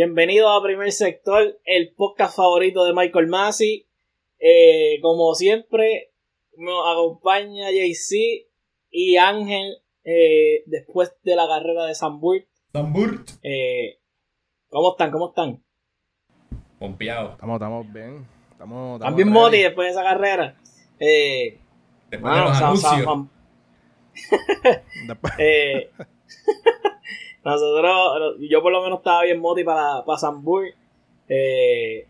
Bienvenido a Primer Sector, el podcast favorito de Michael Massey. Eh, como siempre, nos acompaña JC y Ángel eh, después de la carrera de Samburt. Samburt. Eh, ¿Cómo están? ¿Cómo están? Pompeado. Estamos, estamos bien. Estamos, estamos bien moti después de esa carrera. Eh, después de los anuncios. eh, nosotros, yo por lo menos estaba bien moti para, para Sambur. Eh,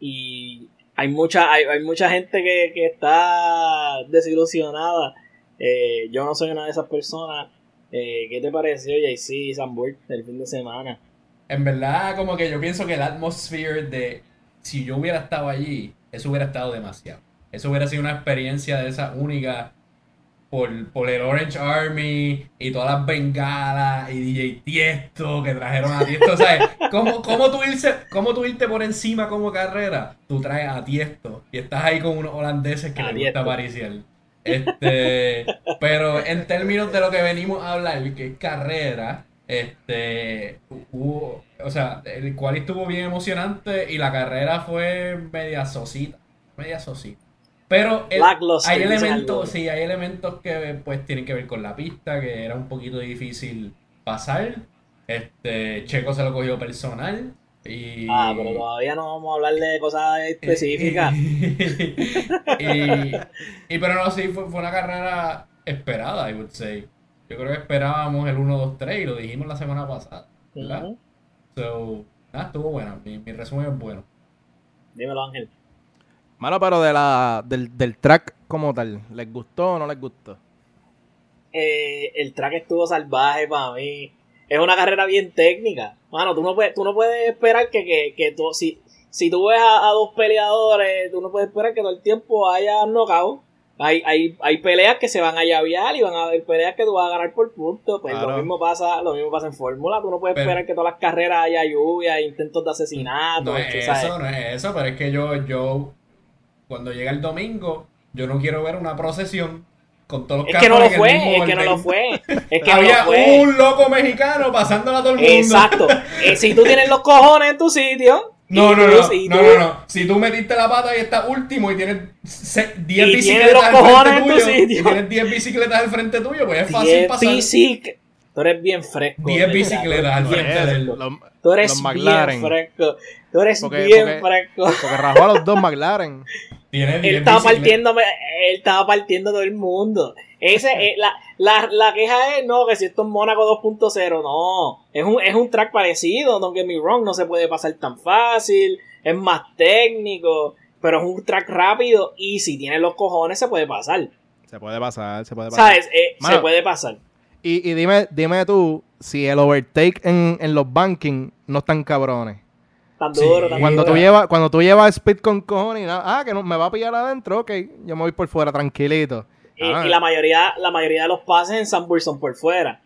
y hay mucha, hay, hay mucha gente que, que está desilusionada. Eh, yo no soy una de esas personas. Eh, ¿Qué te pareció, JC Sambur el fin de semana? En verdad, como que yo pienso que el atmosphere de si yo hubiera estado allí, eso hubiera estado demasiado. Eso hubiera sido una experiencia de esa única por, por el Orange Army y todas las bengalas y DJ Tiesto que trajeron a Tiesto. ¿Sabes? ¿Cómo, cómo, tú irse, ¿Cómo tú irte por encima como carrera? Tú traes a Tiesto y estás ahí con unos holandeses que les gusta pariciar. Este, pero en términos de lo que venimos a hablar, que es carrera, este, hubo, o sea, el cual estuvo bien emocionante y la carrera fue media sosita, media sosita. Pero hay elementos, sí, hay elementos que pues tienen que ver con la pista, que era un poquito difícil pasar. Este, Checo se lo cogió personal. Y... Ah, pero todavía no vamos a hablar de cosas específicas. y, y, pero no, sí, fue, fue una carrera esperada, I would say. Yo creo que esperábamos el 1, 2, 3 y lo dijimos la semana pasada. ¿Verdad? So, nada, estuvo bueno. Mi, mi resumen es bueno. Dímelo, Ángel. Mano, pero de la, del, del track como tal, ¿les gustó o no les gustó? Eh, el track estuvo salvaje para mí. Es una carrera bien técnica. Mano, tú no puedes, tú no puedes esperar que, que, que tú, si, si tú ves a, dos peleadores, tú no puedes esperar que todo el tiempo haya knockout. Hay, hay, hay peleas que se van a llavear y van a haber peleas que tú vas a ganar por puntos. Pues lo mismo pasa, lo mismo pasa en Fórmula. Tú no puedes esperar que todas las carreras haya lluvia, intentos de asesinato. No es eso, no es eso, pero es que yo, yo cuando llega el domingo, yo no quiero ver una procesión con todos los es que no lo fue, es que no lo fue. Es que Había un loco mexicano pasándola a todo el mundo. Exacto. Eh, si tú tienes los cojones en tu sitio. No, no, no, no, no, Si tú metiste la pata y estás último y tienes 10 bicicletas al frente tuyo, y tienes 10 bicicletas al frente tuyo, pues es fácil pasar. Tú eres bien fresco. 10 bicicletas al frente de él. Tú eres bien fresco. Tú eres bien fresco. Porque rajó a los dos McLaren. él estaba partiendo, él estaba partiendo todo el mundo. Ese, eh, la, la, la, queja es, no, que si esto es Mónaco 2.0, no. Es un, es un track parecido, don't get me wrong, no se puede pasar tan fácil, es más técnico, pero es un track rápido y si tienes los cojones se puede pasar. Se puede pasar, se puede pasar. ¿Sabes? Eh, se puede pasar. Y, y, dime, dime tú si el overtake en, en los banking no están cabrones. Tan duro, tan cuando duro. tú llevas cuando tú llevas speed con cojones y nada, ah que no, me va a pillar adentro ok yo me voy por fuera tranquilito y, ah. y la mayoría la mayoría de los pases en Sunburst son por fuera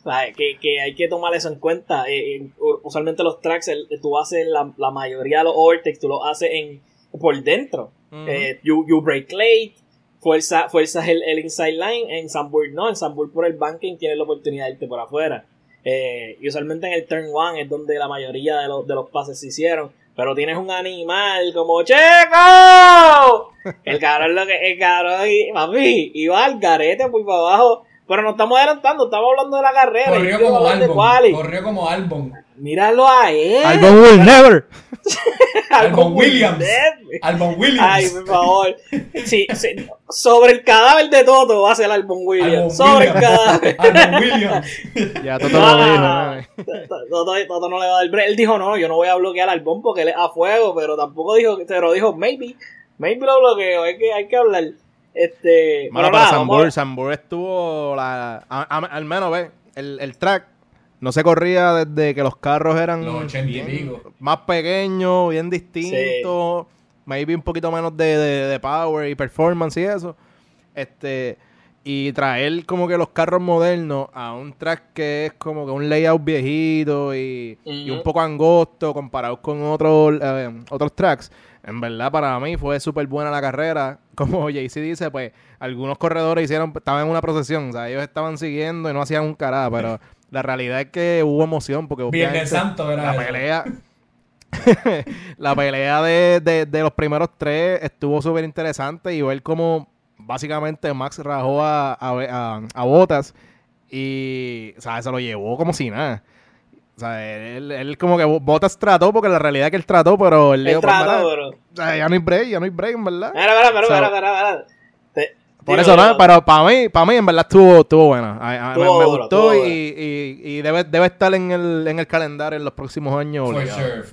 o sea, que, que, hay que tomar eso en cuenta eh, eh, usualmente los tracks tú haces la, la, mayoría de los overtakes tú los haces en por dentro eh, you, you break late fuerza, fuerzas el, el inside line en Sunburst no en Sunburst por el banking tienes la oportunidad de irte por afuera eh, y usualmente en el turn one es donde la mayoría de los, de los pases se hicieron. Pero tienes un animal como ¡Checo! El cabrón lo que, el cabrón papi, iba al garete por para abajo. Pero no estamos adelantando, estamos hablando de la carrera. Corrió como Albon. Corrió como Albon. Míralo a él. Albon will never. Albon Williams. Albon Williams. Ay, por favor. Sí, sí, sobre el cadáver de Toto va a ser Albon Williams. sobre el cadáver. Albon Williams. ya Toto lo dijo. Toto, Toto, no le va a dar break. Él dijo, no, yo no voy a bloquear al Albon porque él es a fuego, pero tampoco dijo, pero dijo, maybe. Maybe lo bloqueo. Hay que, hay que hablar. Este, bueno, para Sambor, Sambor estuvo la, al menos ve el, el track no se corría desde que los carros eran más pequeños, bien distintos, maybe un poquito menos de, de, power y performance y eso. Este, y traer como que los carros modernos a un track que es como que un layout viejito y, un poco angosto comparado con otros eh, otros tracks. En verdad, para mí fue súper buena la carrera. Como JC dice, pues algunos corredores hicieron, estaban en una procesión, o sea, ellos estaban siguiendo y no hacían un carajo, pero la realidad es que hubo emoción porque Viernes Santo era la pelea la pelea de, los primeros tres estuvo súper interesante y ver cómo básicamente Max rajó a, a, Botas y, o sea, se lo llevó como si nada. O sea, él, como que Botas trató, porque la realidad es que él trató, pero él, él trató. O sea, ya no hay break, ya no hay break, en verdad. Mira, mira, mira, por eso, no, pero para mí, para mí en verdad estuvo, estuvo buena. me, gustó y, y, debe, debe estar en el, en el calendario en los próximos años.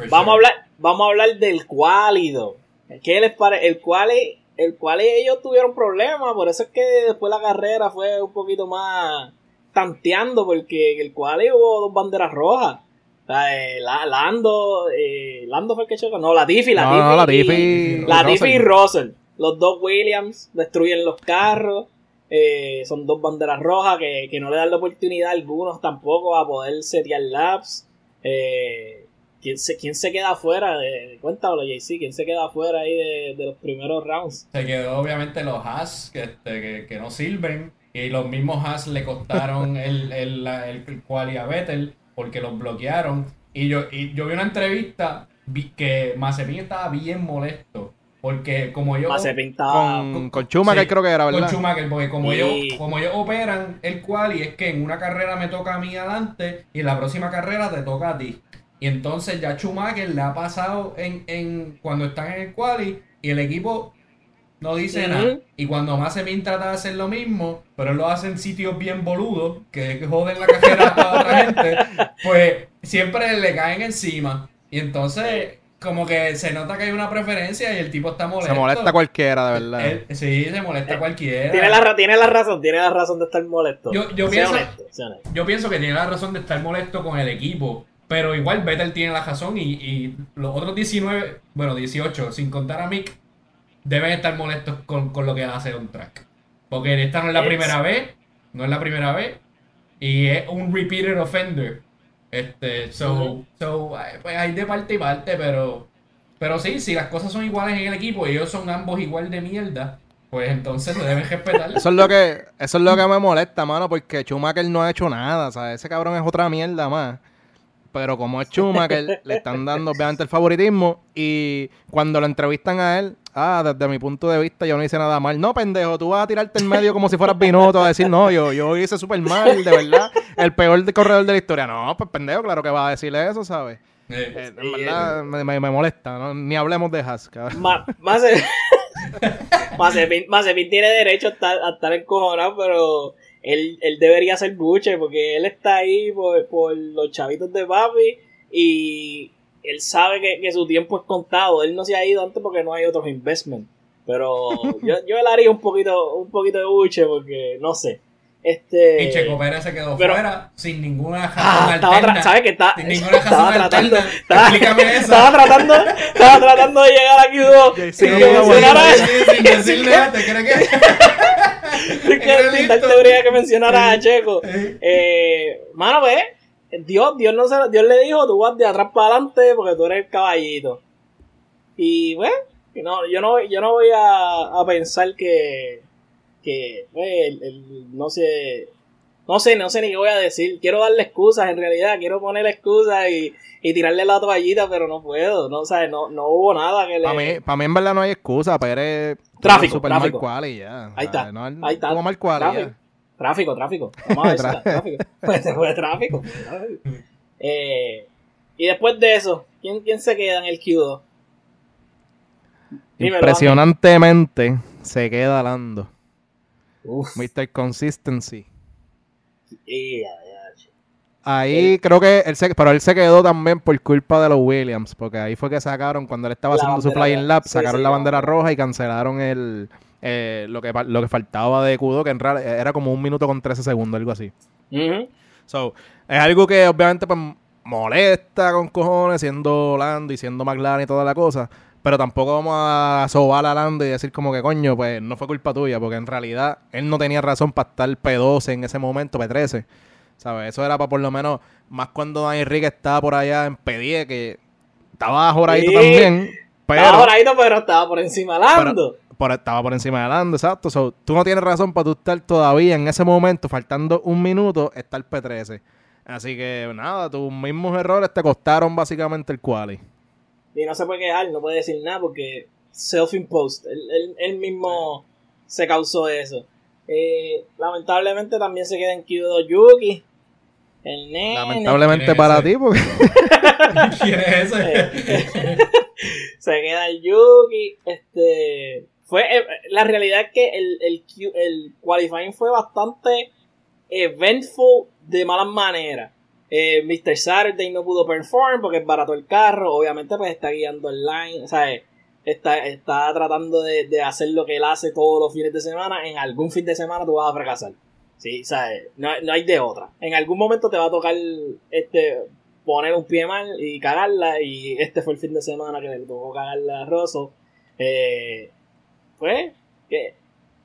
vamos, a hablar, vamos a hablar del cuálido. ¿Qué les parece? El cual el cual ellos tuvieron problemas, por eso es que después la carrera fue un poquito más tanteando, porque el cual hubo dos banderas rojas. Eh, Lando, eh, Lando fue el que chocó. No, la Tiffy, la no, la Tiffy, la Tiffy y Russell. Los dos Williams destruyen los carros. Eh, son dos banderas rojas que, no le dan la oportunidad a algunos tampoco a poder setear laps. Eh, ¿quién, se, ¿Quién se queda afuera? De, cuéntalo, JC. ¿Quién se queda afuera ahí de, los primeros rounds? Se quedó obviamente los Haas que, este, que, no sirven. Y los mismos Haas le costaron el, el, el, quali a Vettel porque los bloquearon. Y yo, y yo vi una entrevista que Mazepin estaba bien molesto porque como yo... Con, con Schumacher creo que era, ¿verdad? Con Schumacher, porque como, ellos, como ellos operan el cual y es que en una carrera me toca a mí adelante y en la próxima carrera te toca a ti. Y entonces ya Schumacher le ha pasado en, en cuando están en el quali y el equipo no dice nada. Y cuando Mazepin trata de hacer lo mismo, pero él lo hace en sitios bien boludos, que joden la carrera a otra gente, pues siempre le caen encima. Y entonces como que se nota que hay una preferencia y el tipo está molesto. Se molesta cualquiera, de verdad. sí, se molesta cualquiera. Tiene la, tiene la razón, tiene la razón de estar molesto. Yo, yo pienso, yo pienso que tiene la razón de estar molesto con el equipo. Pero igual Vettel tiene la razón y, y los otros 19, bueno, 18, sin contar a Mick, deben estar molestos con, lo que hace un track. Porque esta no es la primera vez, no es la primera vez, y es un repeated offender. Este, so, so, pues hay de parte y parte, pero, pero sí, si las cosas son iguales en el equipo y ellos son ambos igual de mierda, pues entonces se deben respetar. Eso es lo que, eso es lo que me molesta, mano, porque Schumacher no ha hecho nada, o sea, ese cabrón es otra mierda más. Pero como es Schumacher, le están dando obviamente el favoritismo y cuando lo entrevistan a él, ah, desde mi punto de vista yo no hice nada mal. No, pendejo, tú vas a tirarte en medio como si fueras Binotto a decir, no, yo, yo hice súper mal, de verdad. El peor corredor de la historia. No, pues pendejo, claro que va a decirle eso, ¿sabes? Eh, en verdad me, me, molesta, ni hablemos de Haas. Más, más, tiene derecho a estar, a estar encojonado, pero él, él debería ser buche porque él está ahí por, por los chavitos de papi y él sabe que, su tiempo es contado. Él no se ha ido antes porque no hay otros investments. Pero yo, yo le haría un poquito, un poquito de buche porque no sé. Este... Y Checo Pérez se quedó fuera sin ninguna ah, razón alterna. ¿Sabes que está, sin ninguna razón estaba tratando, Estaba, Explícame eso. Estaba tratando, estaba tratando de llegar aquí dos sin que mencionara sin decir nada, ¿te crees que? sin que tal teoría que mencionara a Checo. Eh, mano, ve, Dios, Dios no se, Dios le dijo, tú vas de atrás para adelante porque tú eres el caballito. Y bueno, no, yo no, yo no voy a, a pensar que que pues, no sé, no sé, no sé ni qué voy a decir. Quiero darle excusas, en realidad, quiero poner excusas y, y tirarle la toallita, pero no puedo, no, o no, no hubo nada que le... Para mí, para mí en verdad no hay excusa, pero es tráfico, super tráfico. mal y ya. Ahí está, ahí está. Como mal tráfico. Tráfico, tráfico. Vamos a ver tráfico. Pues fue tráfico. eh, y después de eso, ¿quién, quién se queda en el Q2? Impresionantemente se queda Lando. Mr. Consistency. ahí creo que él se, pero él se quedó también por culpa de los Williams, porque ahí fue que sacaron, cuando él estaba haciendo su flying lap, sacaron la bandera roja y cancelaron el eh, lo, que, lo que faltaba de Kudo, que en realidad era como un minuto con 13 segundos, algo así. So, es algo que obviamente pues, molesta con cojones, siendo Lando y siendo McLaren y toda la cosa. Pero tampoco vamos a sobar a Lando y decir como que coño, pues no fue culpa tuya, porque en realidad él no tenía razón para estar P12 en ese momento, P13. ¿Sabes? Eso era para por lo menos, más cuando Dani Enrique estaba por allá en P10, que estaba joradito también. Pero, estaba joradito, pero estaba por encima de Lando. estaba por encima de Lando, exacto. tú no tienes razón para tú estar todavía en ese momento, faltando un minuto, estar P13. Así que nada, tus mismos errores te costaron básicamente el quali. Y no se puede quejar, no puede decir nada porque self-imposed. Él, mismo se causó eso. Eh, lamentablemente también se queda en Kyudo Yuki. El nene. Lamentablemente para ti, porque. ¿Quién es ese? se queda el Yuki. Este. Fue, eh, la realidad es que el, el, el qualifying fue bastante eventful de malas maneras. Eh, Mr. Saturday no pudo perform porque es barato el carro. Obviamente, pues está guiando el line. O sea, está, está tratando de, de, hacer lo que él hace todos los fines de semana. En algún fin de semana tú vas a fracasar. Sí, ¿sabes? No, no hay de otra. En algún momento te va a tocar este poner un pie mal y cagarla. Y este fue el fin de semana que le tocó cagarla a Rosso. Eh, pues, que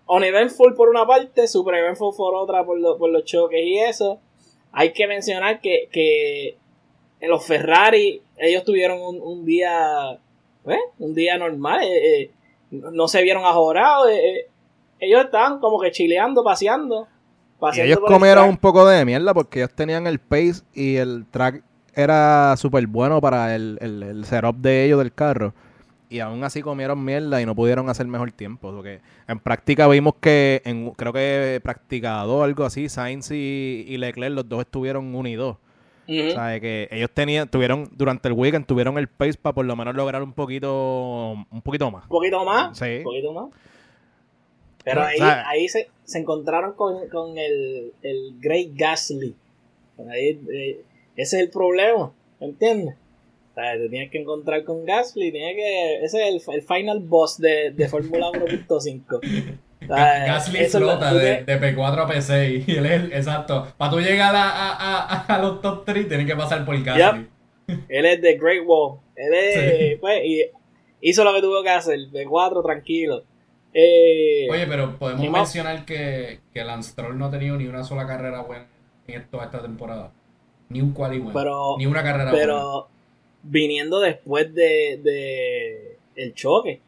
uneventful por una parte, super eventful por otra por, por los choques y eso. Hay que mencionar que, que en los Ferrari ellos tuvieron un, un día, ¿eh? un día normal, eh, eh, no se vieron ajorados, ellos estaban como que chileando, paseando. y ellos comieron un poco de mierda porque ellos tenían el pace y el track era súper bueno para el, el, el setup de ellos del carro y aún así comieron mierda y no pudieron hacer mejor tiempo. Porque en práctica vimos que, en, creo que practicado algo así, Sainz y, Leclerc, los dos estuvieron unidos. O sea, que ellos tenían, tuvieron, durante el weekend, tuvieron el pace para por lo menos lograr un poquito, un poquito más. ¿Un poquito más? Sí. Un poquito más. Pero ahí, ahí se, se encontraron con, con el, el Great Gasly. Ahí, eh, ese es el problema, ¿entiendes? Te tienes que encontrar con Gasly, tiene que, ese es el, final boss de, de Fórmula 1.5. Gasly explota de, P4 a P6 y él es exacto. Para tú llegar a, a, a, los top 3 tienes que pasar por Gasly. Él es de Great Wall. Él es, pues, y hizo lo que tuvo que hacer, P4 tranquilo. Eh, Oye, pero podemos mencionar que, que Lance Stroll no ha tenido ni una sola carrera buena en toda esta temporada. Ni un quali bueno. ni una carrera pero, viniendo después de, de el choque.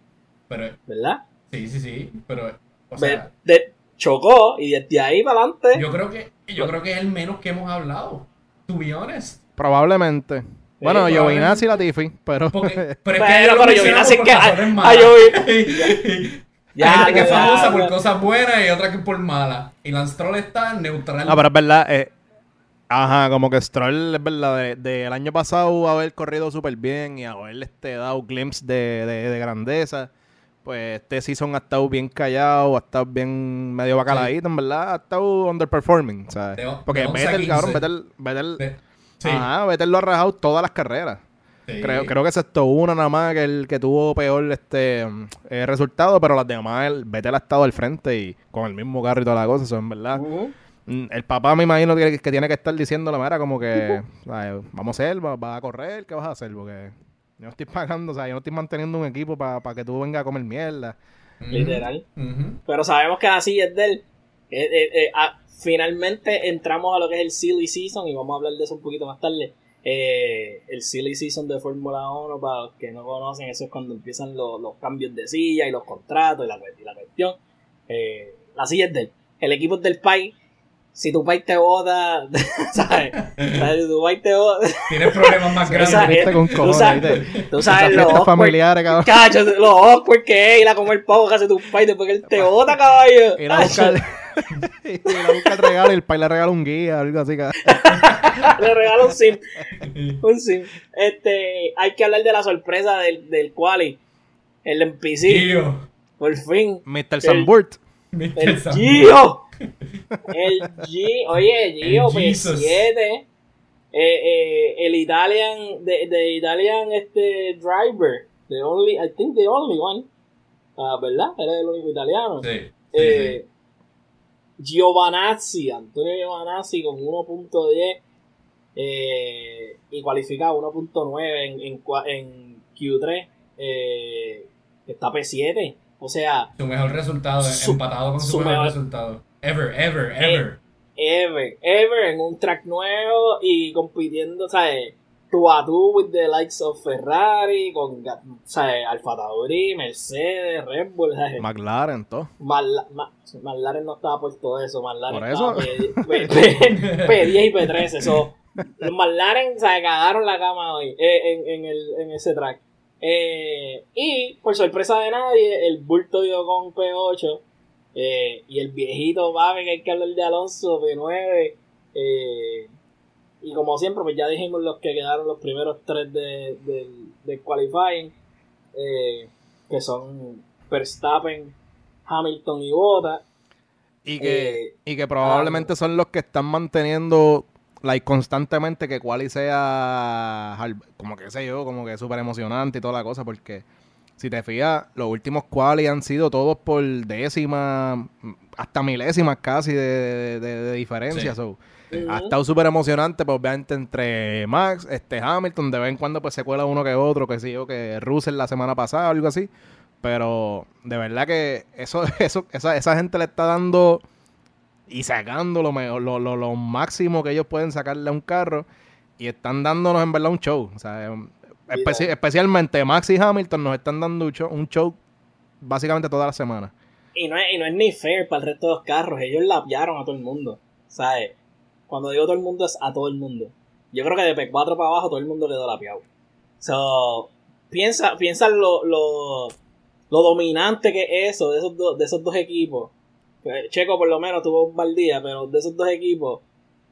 Pero, ¿Verdad? Sí, sí, sí, pero o sea, de, chocó y desde ahí para adelante. Yo creo que yo creo que es el menos que hemos hablado. To be honest. Probablemente. Bueno, yo a la Latifi, pero... pero es que pero, pero Giovinazzi es que... A, ya, Hay gente que es famosa por cosas buenas y otra que por malas. Y Lance Troll está neutral. No, pero es verdad, eh, Ajá, como que Stroll, es verdad, del año pasado haber corrido súper bien y haberle este, dado glimpse de, de, grandeza. Pues este season ha estado bien callado, ha estado bien medio bacaladito, en verdad. Ha estado underperforming, ¿sabes? Porque Vettel, cabrón, Vettel, Vettel, sí. ajá, Vettel lo ha rajado todas las carreras. Creo, creo que excepto una nada más que el que tuvo peor este eh, resultado, pero las demás, el Vettel ha estado al frente y con el mismo carro y toda la cosa, eso en verdad. Mm, el papá me imagino que, tiene que estar diciendo la manera como que vamos a hacer, va, a correr, ¿qué vas a hacer? Porque yo no estoy pagando, o sea, yo no estoy manteniendo un equipo para que tú vengas a comer mierda. Literal. Pero sabemos que así es de él. Eh, eh, eh, ah, finalmente entramos a lo que es el Silly Season y vamos a hablar de eso un poquito más tarde. el Silly Season de Fórmula 1, para los que no conocen, eso es cuando empiezan los, cambios de silla y los contratos y la, y la cuestión. la silla es de él. El equipo es del país si tu país te vota, ¿sabes? Si tu país te vota. Tienes problemas más grandes. Tú con tú sabes, tú sabes los familiares, cabrón. Cacho, los awkward que es ir a comer pavo que hace tu país después que él te vota, caballo. Ir a buscar, ir a buscar el regalo y el país le regala un guía, algo así, cabrón. le regala un sim. Un sim. Este, hay que hablar de la sorpresa del, del quali. El NPC. Tío. Por fin. Mr. Samburt. El Gio. El G, oye, Gio, P7. Eh, eh, el Italian, de, de Italian este driver, the only, I think the only one, uh, ¿verdad? Era el único italiano. Sí. eh, Giovanazzi, Antonio Giovanazzi con 1.10 eh, y cualifica 1.9 en, en, en, Q3, eh, está P7. O sea, su mejor resultado, empatado con su, mejor, resultado. Ever, ever, ever. ever, ever, en un track nuevo y compitiendo, ¿sabes? tú a tú with the likes of Ferrari, con o sea, Alfa Tauri, Mercedes, Red Bull, McLaren, todo. McLaren no estaba por todo eso, McLaren ¿Por eso? P10 y P13, eso. Los McLaren se cagaron la cama hoy eh, en, en, el, en ese track. Eh, y por sorpresa de nadie, el bulto dio con P8 eh, y el viejito Babe que hay que hablar de Alonso P9. Eh, y como siempre, pues ya dijimos los que quedaron los primeros tres de, de, qualifying, eh, que son Verstappen, Hamilton y Bottas. Y que, eh, y que probablemente son los que están manteniendo like, constantemente que quali sea como que sé yo, como que súper emocionante y toda la cosa, porque si te fijas, los últimos quali han sido todos por décimas, hasta milésimas casi de, de, diferencia. Ha estado súper emocionante, pues obviamente entre Max, este Hamilton, de vez en cuando pues se cuela uno que otro, que sí, o que Russell la semana pasada o algo así. Pero de verdad que eso, eso, esa, esa gente le está dando y sacando lo, mejor, lo, lo, máximo que ellos pueden sacarle a un carro y están dándonos en verdad un show. O sea, especialmente Max y Hamilton nos están dando un show, un show básicamente toda la semana. Y no, es, y no es ni fair para el resto de los carros, ellos lapiaron a todo el mundo. ¿Sabes? Cuando digo todo el mundo es a todo el mundo. Yo creo que de P4 para abajo todo el mundo quedó lapiado. So, piensa, piensa lo, lo, lo dominante que es eso de esos, de esos dos equipos. Checo por lo menos tuvo un mal día, pero de esos dos equipos,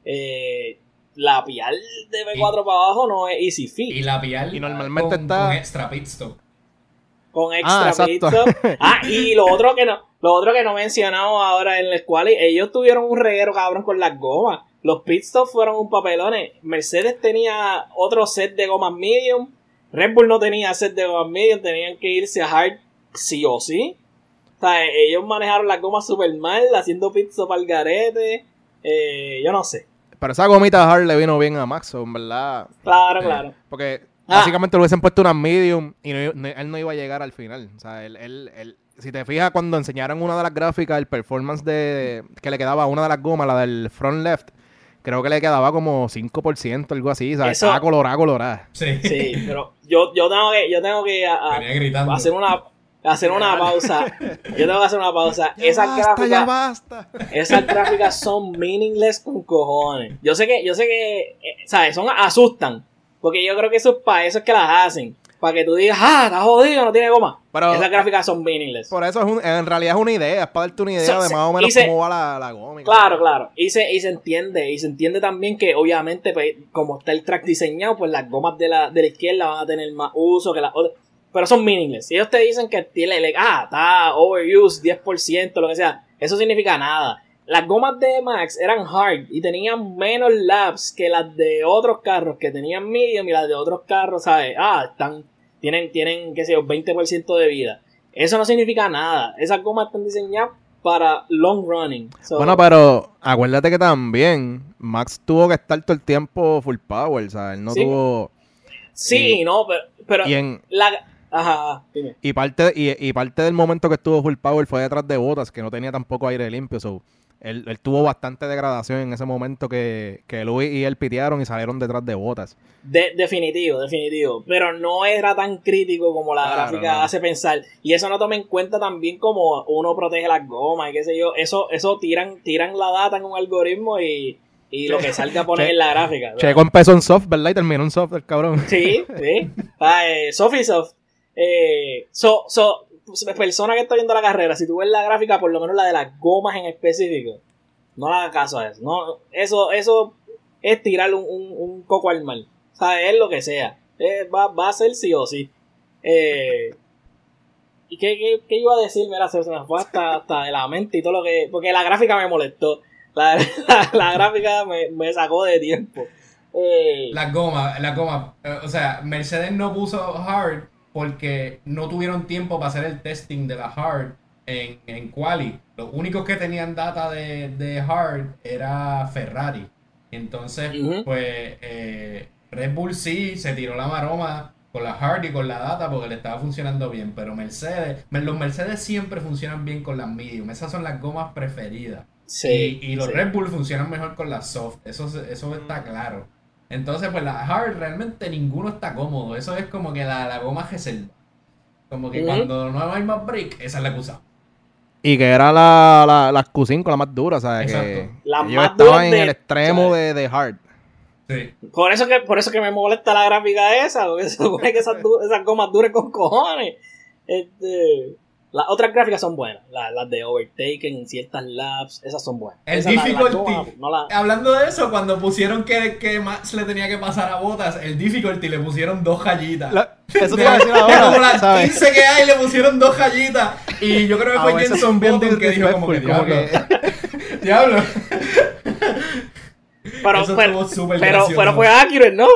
eh, la pial de P4 para abajo no es easy fit. Y la pial y normalmente está con extra pit stop. Con extra ah, pit stop. Ah, y lo otro que no, lo otro que no mencionamos ahora en el cual ellos tuvieron un reguero cabrón con las gomas. Los pitstops fueron un papelones. Mercedes tenía otro set de gomas medium. Red Bull no tenía set de gomas medium. Tenían que irse a hard sí o sí. O sea, ellos manejaron las gomas super mal, haciendo pitstop al garete. Eh, yo no sé. Pero esa gomita hard le vino bien a Max, en verdad. Claro, claro. Porque ah. básicamente le hubiesen puesto una medium y él no iba a llegar al final. O sea, él, él, él, si te fijas, cuando enseñaron una de las gráficas, el performance de que le quedaba a una de las gomas, la del front left, creo que le quedaba como 5%, algo así, ¿sabes? Eso, Estaba colorada, colorada. Sí. sí, pero yo, yo tengo que, yo tengo que hacer una hacer una pausa. Yo tengo que hacer una pausa. esas gráficas. Ya basta. Esas gráficas son meaningless con cojones. Yo sé que, yo sé que, eh, ¿sabes? Son asustan. Porque yo creo que eso es para eso es que las hacen para que tú digas, ah, está jodido, no tiene goma. Pero, Esas gráficas son meaningless. Por eso es en realidad es una idea, es para darte una idea de más o menos cómo va la, la goma. Claro, claro. Y se, y se entiende, y se entiende también que obviamente, pues, como está el track diseñado, pues las gomas de la, de la izquierda van a tener más uso que las otras. Pero son meaningless. Si ellos te dicen que tiene, ah, está overuse, 10%, lo que sea, eso significa nada. Las gomas de Max eran hard y tenían menos laps que las de otros carros que tenían medium y las de otros carros, ¿sabes? Ah, están, tienen, tienen, qué sé yo, 20% de vida. Eso no significa nada. Esas gomas están diseñadas para long running. bueno, pero acuérdate que también Max tuvo que estar todo el tiempo full power, ¿sabes? Él no tuvo... Sí, no, pero, pero en, la, Ajá, dime. Y parte, y, y, parte del momento que estuvo full power fue detrás de botas, que no tenía tampoco aire limpio. So, él, tuvo bastante degradación en ese momento que, que Luis y él pitearon y salieron detrás de botas. De, definitivo, definitivo. Pero no era tan crítico como la gráfica hace pensar. Y eso no toma en cuenta también como uno protege las gomas y qué sé yo. Eso, eso tiran, tiran la data en un algoritmo y, y lo que salga a poner en la gráfica. Checo empezó en soft, ¿verdad? Y terminó en soft el cabrón. Sí, sí. Ah, eh, soft y soft. Eh, so, so, pues, persona que está viendo la carrera, si tú ves la gráfica, por lo menos la de las gomas en específico, no le hagas caso a eso. No, eso, eso es tirar un, un, coco al mal. O sea, es lo que sea. va, va, a ser sí o sí. Eh, ¿Y qué, qué, qué, iba a decir? Mira, se, me fue hasta, hasta de la mente y todo lo que. Porque la gráfica me molestó. La, la, gráfica me, me, sacó de tiempo. Eh, las gomas, las gomas. Eh, o sea, Mercedes no puso hard porque no tuvieron tiempo para hacer el testing de la hard en, en quali. Los únicos que tenían data de, hard era Ferrari. Entonces, pues eh, Red Bull sí se tiró la maroma con la hard y con la data porque le estaba funcionando bien. Pero Mercedes, los Mercedes siempre funcionan bien con las medium. Esas son las gomas preferidas. Sí, y, los Red Bull funcionan mejor con las soft. Eso, eso está claro. Entonces, pues la hard realmente ninguno está cómodo. Eso es como que la, la goma reserva. Como que cuando no hay más break, esa es la que usamos. Y que era la, la, la Q5 la más dura, ¿sabes? Que la más dura en el extremo de, de hard. Sí. Por eso que, por eso que me molesta la gráfica esa, porque se supone que esas, esas gomas duren con cojones. Este, las otras gráficas son buenas. Las, de Overtaken, ciertas laps, esas son buenas. El difficulty. Hablando de eso, cuando pusieron que, que Max le tenía que pasar a botas, el difficulty le pusieron dos rayitas. eso te iba a decir ahora. Como las 15 que hay le pusieron dos rayitas. Y yo creo que fue Jenson Button que dijo como que diablo. diablo. Pero, pero, pero, pero fue accurate, ¿no?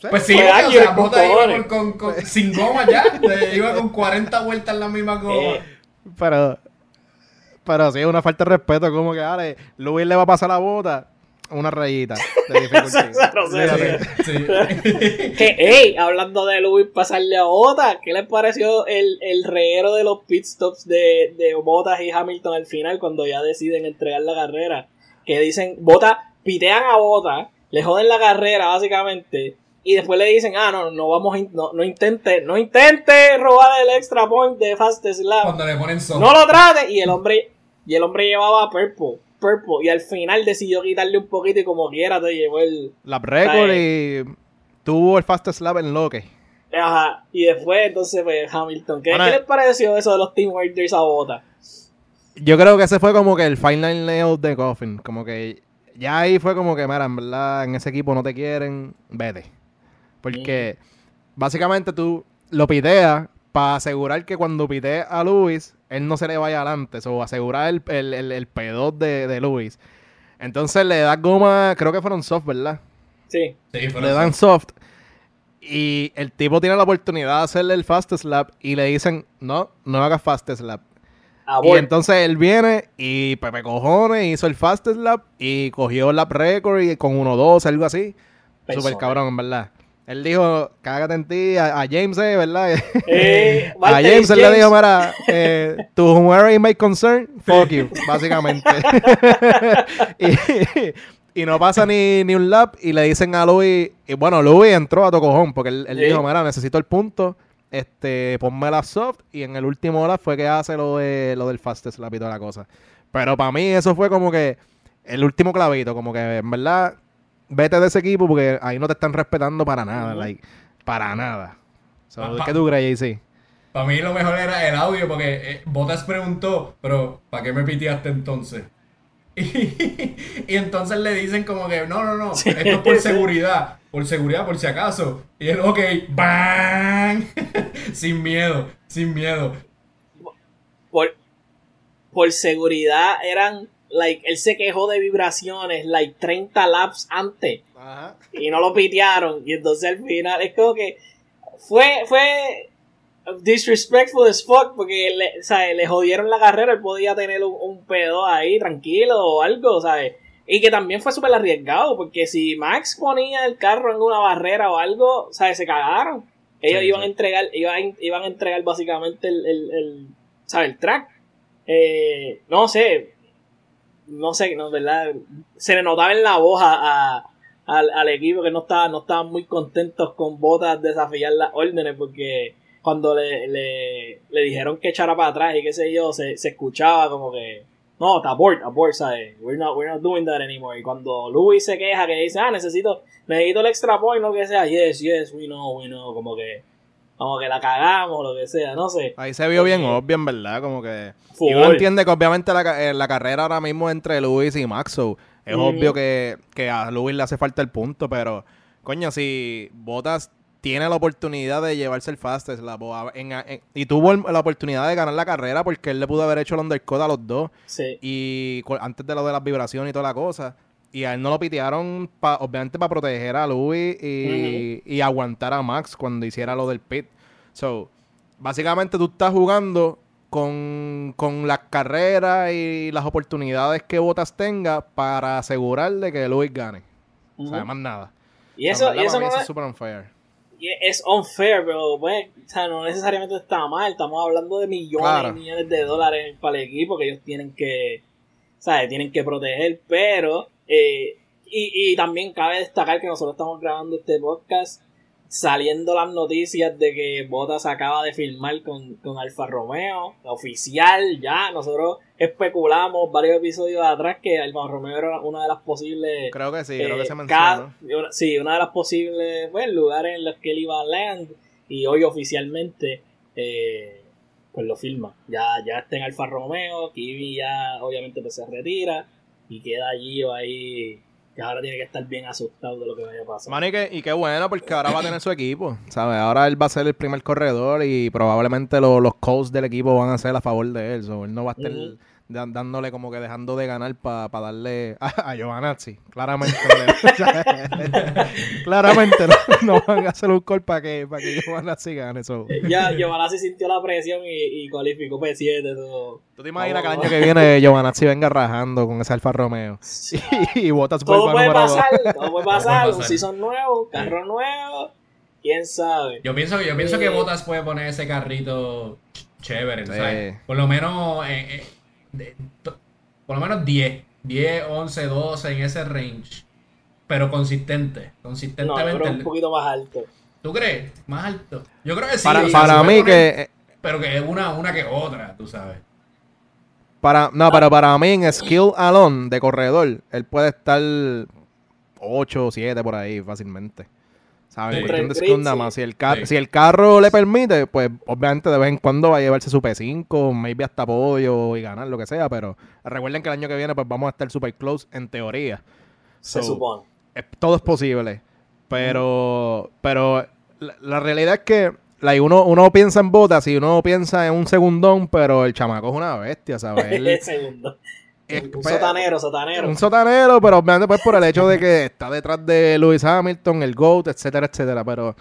Pues sí, o sea, Bota iba con, con, sin goma ya, iba con 40 vueltas en la misma goma. Eh, pero, pero sí, una falta de respeto, como que, Ale, Luis le va a pasar la bota, una rayita de dificultad. que, hey, hablando de Luis pasarle a Bota, ¿qué les pareció el, el reguero de los pit stops de, de Botas y Hamilton al final cuando ya deciden entregar la carrera? Que dicen, Bota, pitean a Bota, le joden la carrera básicamente y después le dicen, ah, no, no vamos, no, no intente, no intente robar el extra point de Fastest Lap. Cuando le ponen No lo trate. Y el hombre, y el hombre llevaba purple, purple. Y al final decidió quitarle un poquito y como quiera te llevó el... La record y tuvo el Fastest Lap en lo que. Ajá. Y después entonces pues Hamilton. ¿Qué, ¿qué les pareció eso de los Team Warriors a bota? Yo creo que ese fue como que el final nail de Coffin. Como que ya ahí fue como que, mira, en verdad, en ese equipo no te quieren, vete. Porque básicamente tú lo piteas para asegurar que cuando pitees a Luis, él no se le vaya adelante. O asegurar el, el, el, de, de Luis. Entonces le das goma, creo que fueron soft, ¿verdad? Sí. sí le dan soft. Y el tipo tiene la oportunidad de hacerle el fastest lap y le dicen, no, no hagas fastest lap. Y entonces él viene y Pepe Cojones hizo el fastest lap y cogió el lap record y con 1-2, algo así. Super cabrón, en verdad. Él dijo, cágate en ti, a, James, eh, ¿verdad? Eh, a James, él le dijo, mira, eh, to whoever may concern, fuck you, básicamente. y, no pasa ni, ni, un lap y le dicen a Louis, y bueno, Louis entró a tocojón porque él, dijo, mira, necesito el punto, este, ponme la soft y en el último lap fue que hace lo, de, lo del fastest lap y toda la cosa. Pero para mí eso fue como que el último clavito, como que en verdad vete de ese equipo porque ahí no te están respetando para nada, like, para nada. ¿Qué tú crees, sí? Para mí lo mejor era el audio porque eh, Botas preguntó, pero ¿para qué me piteaste entonces? Y, entonces le dicen como que, no, no, no, esto es por seguridad, por seguridad, por si acaso. Y él, ok, ¡bang! sin miedo, sin miedo. Por, por seguridad eran like, él se quejó de vibraciones, like, 30 laps antes. Y no lo pitearon. Y entonces al final es como que fue, fue disrespectful as fuck porque le, ¿sabes? le jodieron la carrera. Él podía tener un, pedo ahí tranquilo o algo, ¿sabes? Y que también fue súper arriesgado porque si Max ponía el carro en una barrera o algo, ¿sabes? Se cagaron. Ellos iban a entregar, iban, iban a entregar básicamente el, el, el, ¿sabes? el track. Eh, no sé, no sé, no, ¿verdad? Se le notaba en la voz a, al, equipo que no estaba, no estaban muy contentos con botas desafiar las órdenes porque cuando le, le, le, dijeron que echara para atrás y qué sé yo, se, se escuchaba como que no, está abort, abort, ¿sabes? We're not, we're not doing that anymore. Y cuando Louis se queja que dice, ah, necesito, necesito el extra point, lo que sea, yes, yes, we know, we know, como que como que la cagamos, lo que sea, no sé. Ahí se vio bien obvio, en verdad, como que... Y uno entiende que obviamente la, eh, la, carrera ahora mismo entre Luis y Maxo, es obvio que, que a Luis le hace falta el punto, pero, coño, si Botas tiene la oportunidad de llevarse el fastest la, y tuvo la oportunidad de ganar la carrera porque él le pudo haber hecho el undercut a los dos. Sí. Y antes de lo de las vibraciones y toda la cosa. Y a él no lo pitearon, obviamente, para proteger a Louis y, aguantar a Max cuando hiciera lo del pit. So, básicamente tú estás jugando con, las carreras y las oportunidades que Botas tenga para asegurarle que Louis gane. O sea, más nada. Y eso, y eso, es súper unfair. Es unfair, pero bueno, o sea, no necesariamente está mal. Estamos hablando de millones y millones de dólares para el equipo que ellos tienen que, ¿sabes? Tienen que proteger, pero eh, y, y también cabe destacar que nosotros estamos grabando este podcast saliendo las noticias de que Bottas acaba de firmar con, con Alfa Romeo, oficial ya, nosotros especulamos varios episodios atrás que Alfa Romeo era una de las posibles... Creo que sí, creo que se eh, sí, una de las posibles pues, lugares en los que él iba a land y hoy oficialmente eh, pues lo firma. Ya, ya está en Alfa Romeo, Kiwi ya obviamente pues se retira y queda allí o ahí que ahora tiene que estar bien asustado de lo que vaya a pasar. Mano, y, qué bueno, porque ahora va a tener su equipo, ¿sabes? Ahora él va a ser el primer corredor y probablemente los coaches del equipo van a ser a favor de él. él no va a estar dándole como que dejando de ganar para darle a, a Giovanazzi. Claramente. claramente no, van a hacer un call para que, para que Giovanazzi gane eso. Ya, Giovanazzi sintió la presión y, y cualificó P7. Todo. ¿Tú te imaginas que el año que viene Giovanazzi venga rajando con ese Alfa Romeo? y, y botas todo puede pasar, todo puede pasar. Un season nuevo, carro nuevo. ¿Quién sabe? Yo pienso, yo pienso que eh, Botas puede poner ese carrito chévere, ¿sabes? Por lo menos... Eh, eh, por lo menos 10, 10, 11, 12 en ese range. Pero consistente, consistentemente. No, un poquito más alto. ¿Tú crees? Más alto. Yo creo que sí. Para, mí que... Pero que es una, una que otra, tú sabes. Para, no, pero para mí en skill alone de corredor, él puede estar 8 o 7 por ahí fácilmente. ¿Sabes? más. Si el, si el carro le permite, pues obviamente de vez en cuando va a llevarse su P5, maybe hasta podio y ganar lo que sea, pero recuerden que el año que viene pues vamos a estar super close en teoría. Se supone. todo es posible. Pero, pero la, realidad es que uno, uno piensa en botas y uno piensa en un segundón, pero el chamaco es una bestia, ¿sabes? El un pues, sotanero, sotanero. Un sotanero, pero obviamente pues por el hecho de que está detrás de Lewis Hamilton, el GOAT, etcétera, etcétera. Pero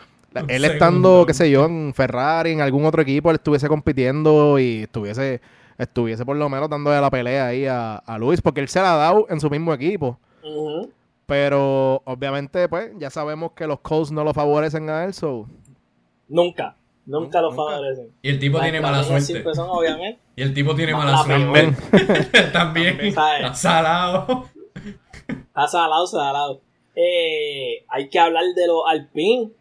él estando, qué sé yo, en Ferrari, en algún otro equipo, él estuviese compitiendo y estuviese, estuviese por lo menos dándole la pelea ahí a, a Luis, porque él se la ha dado en su mismo equipo. Pero obviamente, pues, ya sabemos que los Colts no lo favorecen a él, so. Nunca. Nunca lo favorecen. Y el tipo tiene mala suerte. obviamente. Y el tipo tiene mala, suerte. También. Está salado. Está salado, salado. Eh, hay que hablar de los Alpine.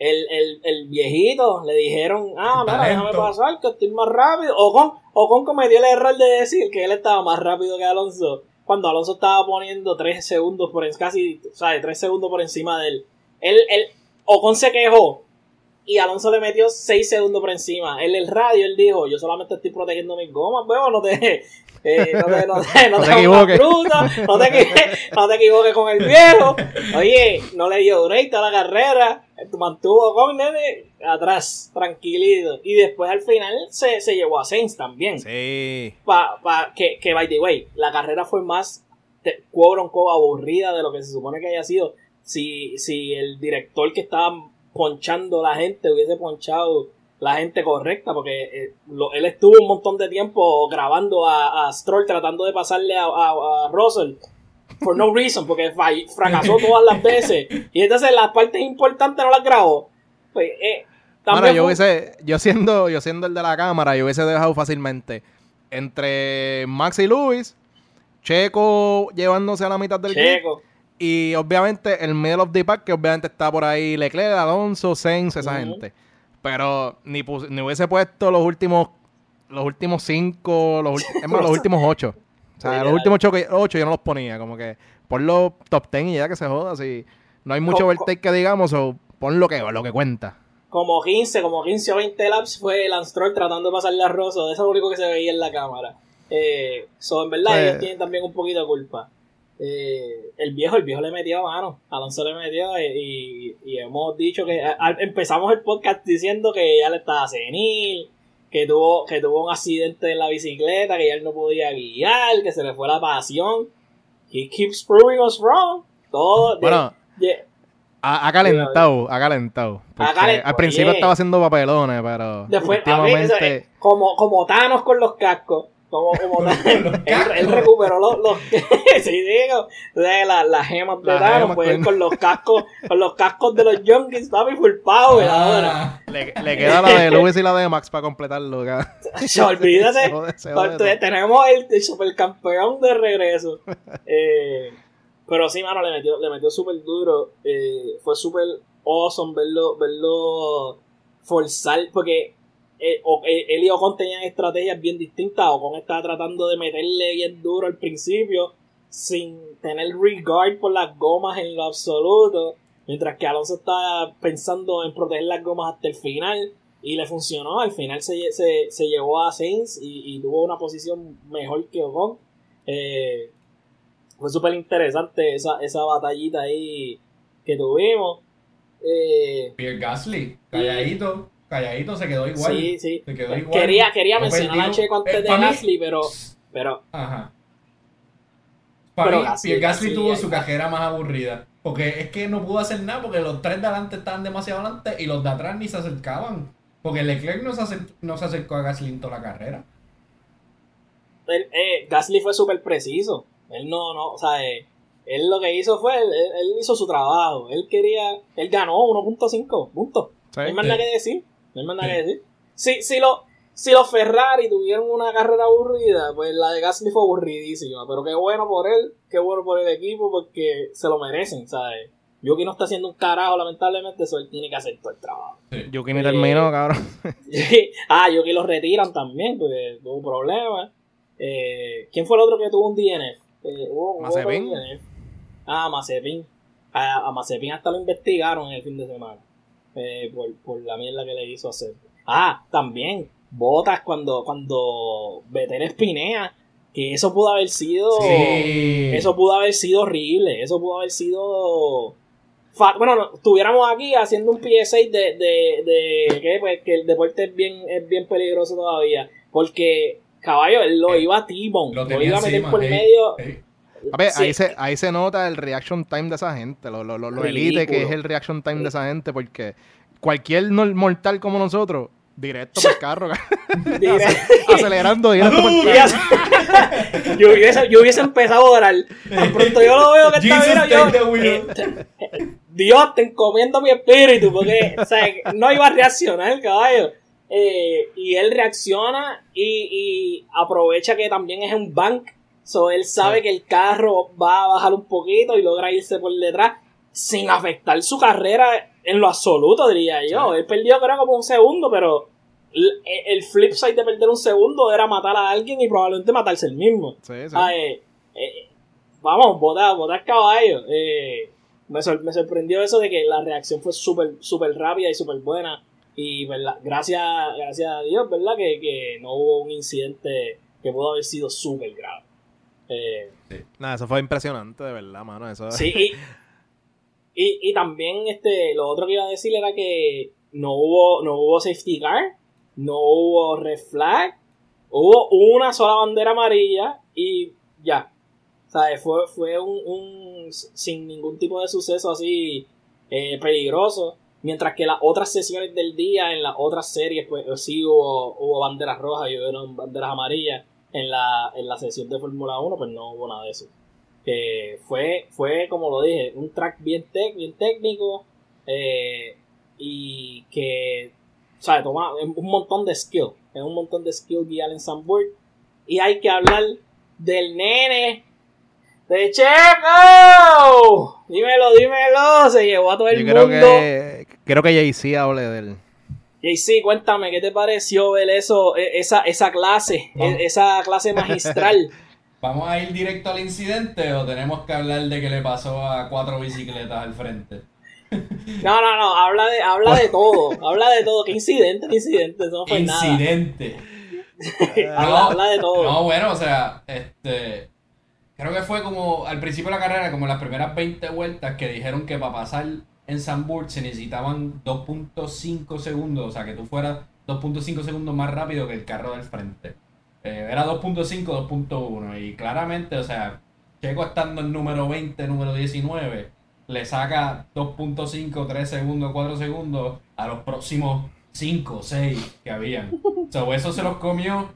El, el, el viejito le dijeron, ah, mira, déjame pasar, que estoy más rápido. Ocon, Ocon cometió el error de decir que él estaba más rápido que Alonso. Cuando Alonso estaba poniendo 3 segundos por casi, ¿sabes? 3 segundos por encima de él. Él, él, Ocon se quejó y Alonso le metió 6 segundos por encima. En el radio él dijo, yo solamente estoy protegiendo mis gomas, weón, no te... Eh, no te, no te, no te, equivoques. no, te, equivoques con el viejo. Oye, no le dio break a la carrera. Mantuvo con nene atrás, tranquilito. Y después al final se, se llevó a Sainz también. Sí. Pa, pa, que, que, by the way, la carrera fue más quote aburrida de lo que se supone que haya sido. Si, si el director que estaba ponchando la gente, hubiese ponchado la gente correcta, porque eh, él estuvo un montón de tiempo grabando a, Stroll tratando de pasarle a, a, Russell for no reason, porque fracasó todas las veces. Y entonces las partes importantes no las grabó. Pues, eh, yo, hubiese, yo, siendo, yo siendo el de la cámara, yo hubiese dejado fácilmente entre Max y Luis, Checo llevándose a la mitad del Checo. Y obviamente el middle of the pack, que obviamente está por ahí Leclerc, Alonso, Sainz, esa gente. Pero ni, ni hubiese puesto los últimos los últimos cinco, los, es más, los últimos ocho. O sea, los últimos ocho, yo no los ponía. Como que pon los top ten y ya que se joda. Si no hay mucho overtake que digamos, o pon lo que, lo que cuenta. Como 15, como 15 o 20 laps fue Lance Stroll tratando de pasarle a Rosso. Eso es lo único que se veía en la cámara. Eh, so, en verdad, ellos tienen también un poquito de culpa. Eh, el viejo, el viejo le metió mano, Alonso le metió y, hemos dicho que empezamos el podcast diciendo que ya le estaba senil, que tuvo, que tuvo un accidente en la bicicleta, que ya él no podía guiar, que se le fue la pasión. He keeps proving us wrong. Todo. Bueno, ha, calentado, ha calentado. al principio estaba haciendo papelones, pero. Después, como, como Thanos con los cascos. Como, como él, recuperó los, los sí, digo, las la gemas de Thanos, pues con los cascos, con los cascos de los Youngins, papi, full power ah. ahora. Le, le, queda la de Luis y la de Max para completarlo. Se olvídate, tenemos el, supercampeón de regreso. Eh, Pero sí, mano, le metió, le metió súper duro. Eh, fue súper awesome verlo, verlo forzar, porque eh, eh, él y Ocon tenían estrategias bien distintas. Ocon estaba tratando de meterle bien duro al principio, sin tener regard por las gomas en lo absoluto. Mientras que Alonso estaba pensando en proteger las gomas hasta el final. Y le funcionó. Al final se, se, se llevó a Sainz y, tuvo una posición mejor que Ocon. Eh, fue súper interesante esa, esa batallita ahí que tuvimos. Eh, Pierre Gasly, calladito, calladito se quedó igual. Sí, sí. Se quedó igual. Quería, quería mencionar a Checo antes eh, de Gasly, pero, pero. Ajá. Para mí, Pierre Gasly, tuvo su cajera más aburrida. Porque es que no pudo hacer nada porque los tres de adelante estaban demasiado adelante y los de atrás ni se acercaban. Porque Leclerc no se, acercó, no se acercó a Gasly en toda la carrera. Eh, Gasly fue súper preciso. Él no, no, o sea, eh, él lo que hizo fue, él, hizo su trabajo. Él quería, él ganó 1.5 puntos. no hay más nada que decir. No hay más nada que decir. Si, si, lo, si los Ferrari tuvieron una carrera aburrida, pues la de Gasly fue aburridísima. Pero qué bueno por él, qué bueno por el equipo, porque se lo merecen, ¿sabes? Yuki no está haciendo un carajo, lamentablemente, eso él tiene que hacer todo el trabajo. Yuki ni terminó, cabrón. ah, Yuki lo retiran también, porque tuvo un problema. Eh, ¿Quién fue el otro que tuvo un DNF? Eh, Mazepin. Ah, Mazepin. A, a, Mazepin hasta lo investigaron en el fin de semana. Eh, por, por, la mierda que le hizo hacer. Ah, también. Botas cuando, cuando Betel espinea. Que eso pudo haber sido. Eso pudo haber sido horrible. Eso pudo haber sido. Bueno, estuviéramos aquí haciendo un PSA de, de, de que, pues, que el deporte es bien, es bien peligroso todavía. Porque Caballo, él lo eh, iba a T-Bone. Lo, iba a meter por medio. A ver, ahí, se, ahí se nota el reaction time de esa gente, lo, lo, lo elite que es el reaction time de esa gente, porque cualquier mortal como nosotros, directo por el carro, acelerando directo por el carro. yo, hubiese, yo hubiese empezado a orar. Tan pronto yo lo veo que está bien, yo, eh, Dios, te encomiendo mi espíritu, porque o sea, no iba a reaccionar, caballo. Eh, y él reacciona y, aprovecha que también es un bank. So él sabe que el carro va a bajar un poquito y logra irse por detrás sin afectar su carrera en lo absoluto, diría yo. Él perdió creo como un segundo, pero el, flip side de perder un segundo era matar a alguien y probablemente matarse el mismo. Ah, eh, eh, vamos, botar, botar caballo. me, me, sorprendió eso de que la reacción fue súper super rápida y súper buena. Y ¿verdad? gracias, gracias a Dios, ¿verdad? Que, no hubo un incidente que pudo haber sido súper grave. Eh, Nada, eso fue impresionante, de verdad, mano. Eso... Sí, y, y, también este, lo otro que iba a decir era que no hubo, no hubo safety car, no hubo red flag, hubo una sola bandera amarilla y ya. O sea, fue, fue un, un sin ningún tipo de suceso así eh, peligroso. Mientras que las otras sesiones del día, en las otras series, pues sí hubo, hubo banderas rojas y hubo banderas amarillas. En la, en la sesión de Fórmula 1, pues no hubo nada de eso. Que fue, fue como lo dije, un track bien, bien técnico eh, y que, o sea, toma un montón de skill. Es un montón de skill guiar en Sunburn. Y hay que hablar del nene de Checo. Dímelo, dímelo. Se llevó a todo el creo mundo. Que, creo que Jay-Z hable de Jay-Z, cuéntame, ¿qué te pareció ver eso, e, esa, esa clase, e, esa clase magistral? ¿Vamos a ir directo al incidente o tenemos que hablar de que le pasó a cuatro bicicletas al frente? No, no, no, habla de, habla de todo, habla de todo. ¿Qué incidente? ¿Qué incidente? Eso no fue incidente. habla, habla de todo. No, bueno, o sea, este Creo que fue como al principio de la carrera, como las primeras 20 vueltas que dijeron que para pasar en Sandburg se necesitaban 2.5 segundos, o sea, que tú fueras 2.5 segundos más rápido que el carro del frente. Eh, era 2.5, 2.1 y claramente, o sea, Checo estando en número 20, número 19, le saca 2.5, 3 segundos, 4 segundos a los próximos 5, 6 que habían. So, eso se los comió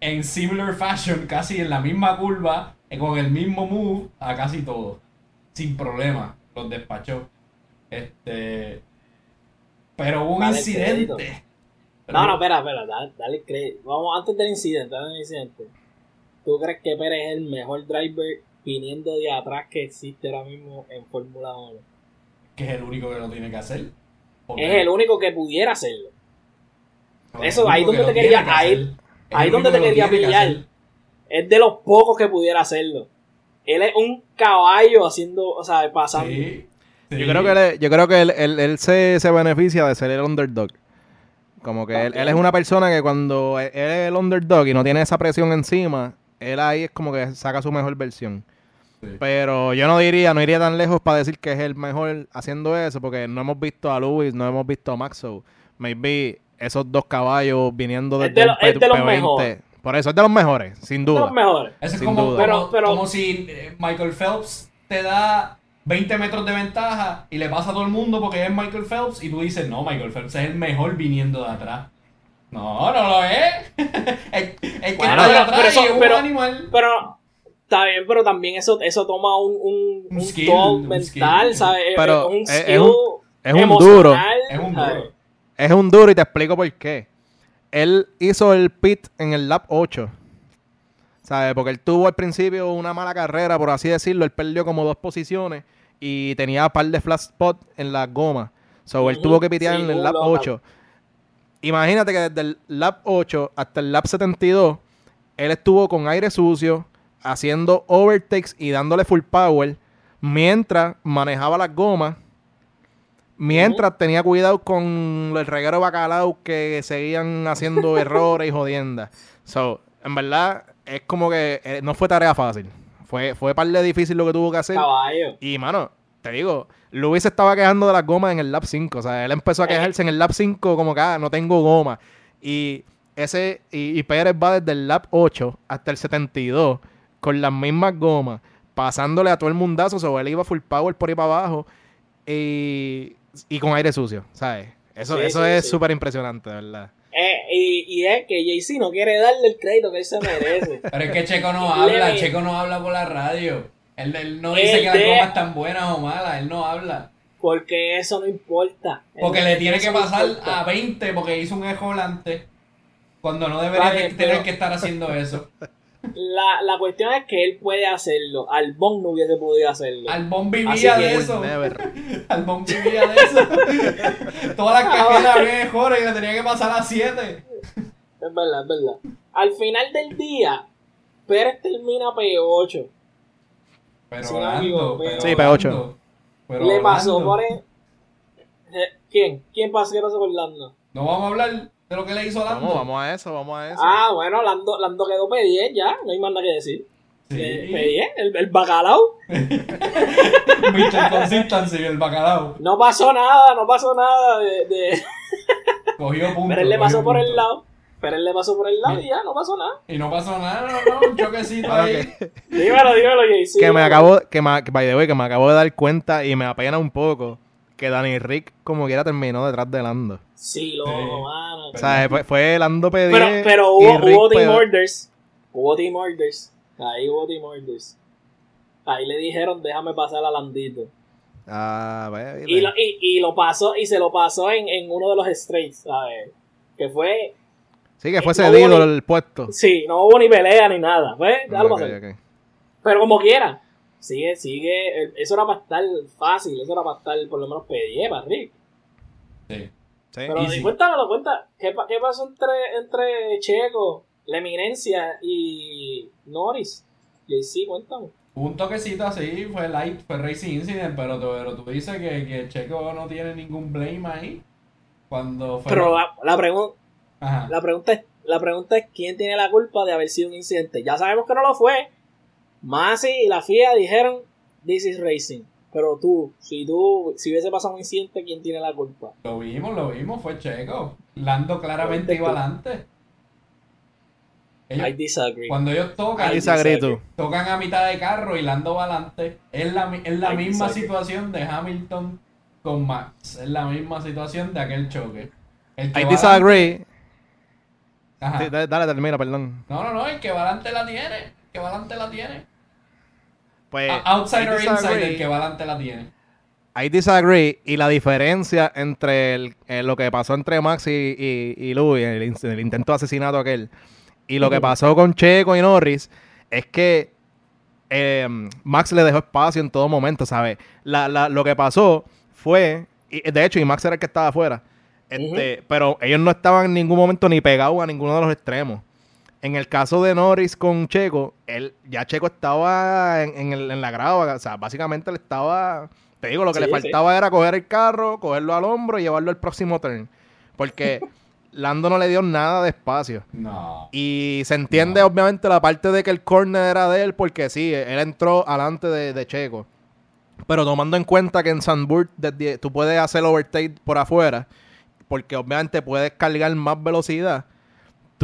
en similar fashion, casi en la misma curva, con el mismo move a casi todo. Sin problema. Los despachó. Este. Pero hubo un incidente. no, no, espera, espera, dale, crédito. Vamos, antes del incidente, antes del incidente. ¿Tú crees que Pérez es el mejor driver viniendo de atrás que existe ahora mismo en Fórmula 1. Que es el único que lo tiene que hacer. Es el único que pudiera hacerlo. Eso, ahí donde te quería, ahí, ahí donde te quería pillar. Es de los pocos que pudiera hacerlo. Él es un caballo haciendo, o sea, pasando. Yo creo que, él, yo creo que él, él, se, se, beneficia de ser el underdog. Como que él, él, es una persona que cuando él es el underdog y no tiene esa presión encima, él ahí es como que saca su mejor versión. Pero yo no diría, no iría tan lejos para decir que es el mejor haciendo eso, porque no hemos visto a Lewis, no hemos visto a Maxo. Maybe esos dos caballos viniendo desde de, el de los mejores. Por eso es de los mejores, sin duda. De los mejores. es como, Pero, como si eh, Michael Phelps te da 20 metros de ventaja y le pasa a todo el mundo porque es Michael Phelps y tú dices, no, Michael Phelps es el mejor viniendo de atrás. No, no lo es. es, que bueno, de atrás pero, pero, animal. Pero está bien, pero también eso, eso toma un, un, un, skill, mental, ¿sabes? Pero un es, es, un, es un duro. Es un duro. Es un duro y te explico por qué. Él hizo el pit en el lap 8. ¿Sabes? Porque él tuvo al principio una mala carrera, por así decirlo. Él perdió como dos posiciones y tenía un par de flat spot en la goma. So, él tuvo que pitear en el lap 8. Imagínate que desde el lap 8 hasta el lap 72, él estuvo con aire sucio, haciendo overtakes y dándole full power, mientras manejaba las gomas Mientras tenía cuidado con el reguero bacalao que seguían haciendo errores y jodiendas. So, en verdad, es como que eh, no fue tarea fácil. Fue, fue par de difícil lo que tuvo que hacer. Y, mano, te digo, Luis se estaba quejando de las gomas en el lap 5. O sea, él empezó a eh. quejarse en el lap 5 como que, ah, no tengo goma. Y ese y, Pérez va desde el lap 8 hasta el 72 con las mismas gomas, pasándole a todo el mundazo. O sea, él iba full power por ahí para abajo. Y y con aire sucio, ¿sabes? Eso, eso es súper impresionante, de verdad. Y, y, es que Jay-Z no quiere darle el crédito que él se merece. Pero es que Checo no habla, Checo no habla por la radio. Él, no dice que las gomas están buenas o malas, él no habla. Porque eso no importa. Porque le tiene que pasar a 20 porque hizo un ejo volante. Cuando no debería tener que estar haciendo eso. La, la cuestión es que él puede hacerlo. Albón no hubiese podido hacerlo. Albón vivía de eso. Albón vivía de eso. Todas las cajeras bien mejores y le tenía que pasar a 7. Es verdad, es verdad. Al final del día, Pérez termina P8. Pero, sí, sí, P8. le pasó por el... ¿Quién? ¿Quién pasó, qué pasó por Lando? No vamos a hablar de lo que le hizo Lando. Vamos, vamos a eso, vamos a eso. Ah, bueno, Lando, Lando quedó P10 ya, no hay más nada que decir. Sí. P10, el, el bacalao. Mr. Consistency, el bacalao. No pasó nada, no pasó nada de... de... Cogió punto. Pero él le pasó por el lado. Pero él le pasó por el lado y ya, no pasó nada. Y no pasó nada, no, no, un choquecito ahí. dímelo, dímelo, Jay. Que me acabo, que me, by the way, que me acabo de dar cuenta y me apena un poco que Danny Rick como quiera terminó detrás de Lando. Sí, lo mano. O sea, fue, fue Lando PD Pero, pero hubo, hubo team orders. Hubo team orders. Ahí hubo team orders. Ahí le dijeron, déjame pasar a Landito. Ah, vaya, y, lo, y, y, lo pasó, y se lo pasó en, en uno de los straights, ¿sabes? Que fue... Sí, que fue eh, cedido el puesto. Sí, no hubo ni pelea ni nada. Fue, okay, Pero como quiera, sigue, sigue. Eso era para estar fácil, eso era para estar por lo menos pedí para Rick. Sí. Pero sí. cuéntanos, cuenta, ¿qué, ¿qué pasó entre, entre Checo, la eminencia y Norris? Y sí, cuéntame. Un toquecito así, fue light, fue Racing Incident, pero tú, pero tú dices que, que Checo no tiene ningún blame ahí. Cuando fue Pero la, la, la, pregunta es, la pregunta es quién tiene la culpa de haber sido un incidente. Ya sabemos que no lo fue, Masi y la FIA dijeron, this is racing. Pero tú, si tú, si hubiese pasado un incidente, ¿quién tiene la culpa? Lo vimos, lo vimos, fue Checo. Lando claramente iba adelante. I disagree. Cuando ellos tocan, tocan a mitad de carro y Lando va adelante. Es la, es la misma situación de Hamilton con Max. Es la misma situación de aquel choque. I disagree. dale, termina, perdón. No, no, no, el que va adelante la tiene. El que va adelante la tiene. Pues, outside or inside, el que va adelante la tiene. I disagree. Y la diferencia entre el, eh, lo que pasó entre Max y, y, y Louis, el, el, intento de asesinato aquel, y lo que pasó con Checo y Norris, es que eh, Max le dejó espacio en todo momento, ¿sabes? lo que pasó fue, y de hecho, y Max era el que estaba afuera, este, pero ellos no estaban en ningún momento ni pegados a ninguno de los extremos. En el caso de Norris con Checo, él, ya Checo estaba en, la grava, o sea, básicamente le estaba, te digo, lo que le faltaba era coger el carro, cogerlo al hombro y llevarlo al próximo turn. Porque Lando no le dio nada de espacio. No. Y se entiende obviamente la parte de que el corner era de él, porque sí, él entró alante de, Checo. Pero tomando en cuenta que en Sandburg tú puedes hacer overtake por afuera, porque obviamente puedes cargar más velocidad,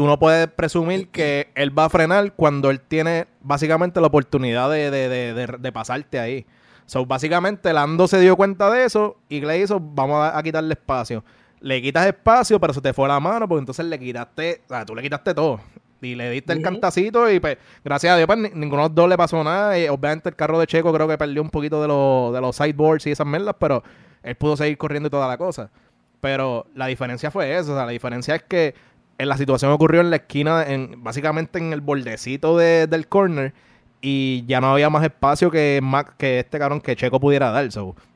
tú no puedes presumir que él va a frenar cuando él tiene básicamente la oportunidad de, de pasarte ahí. So, básicamente Lando se dio cuenta de eso y le hizo, vamos a, a quitarle espacio le quitas espacio, pero se te fue la mano, porque entonces le quitaste, o sea, tú le quitaste todo. Y le diste el cantacito y pues, gracias a Dios, pues ninguno de los dos le pasó nada. Y, obviamente el carro de Checo creo que perdió un poquito de, de los sideboards y esas merdas, pero él pudo seguir corriendo y toda la cosa. Pero la diferencia fue eso, o sea, la diferencia es que en la situación ocurrió en la esquina, en, básicamente en el bordecito del corner, y ya no había más espacio que, que este cabrón que Checo pudiera dar.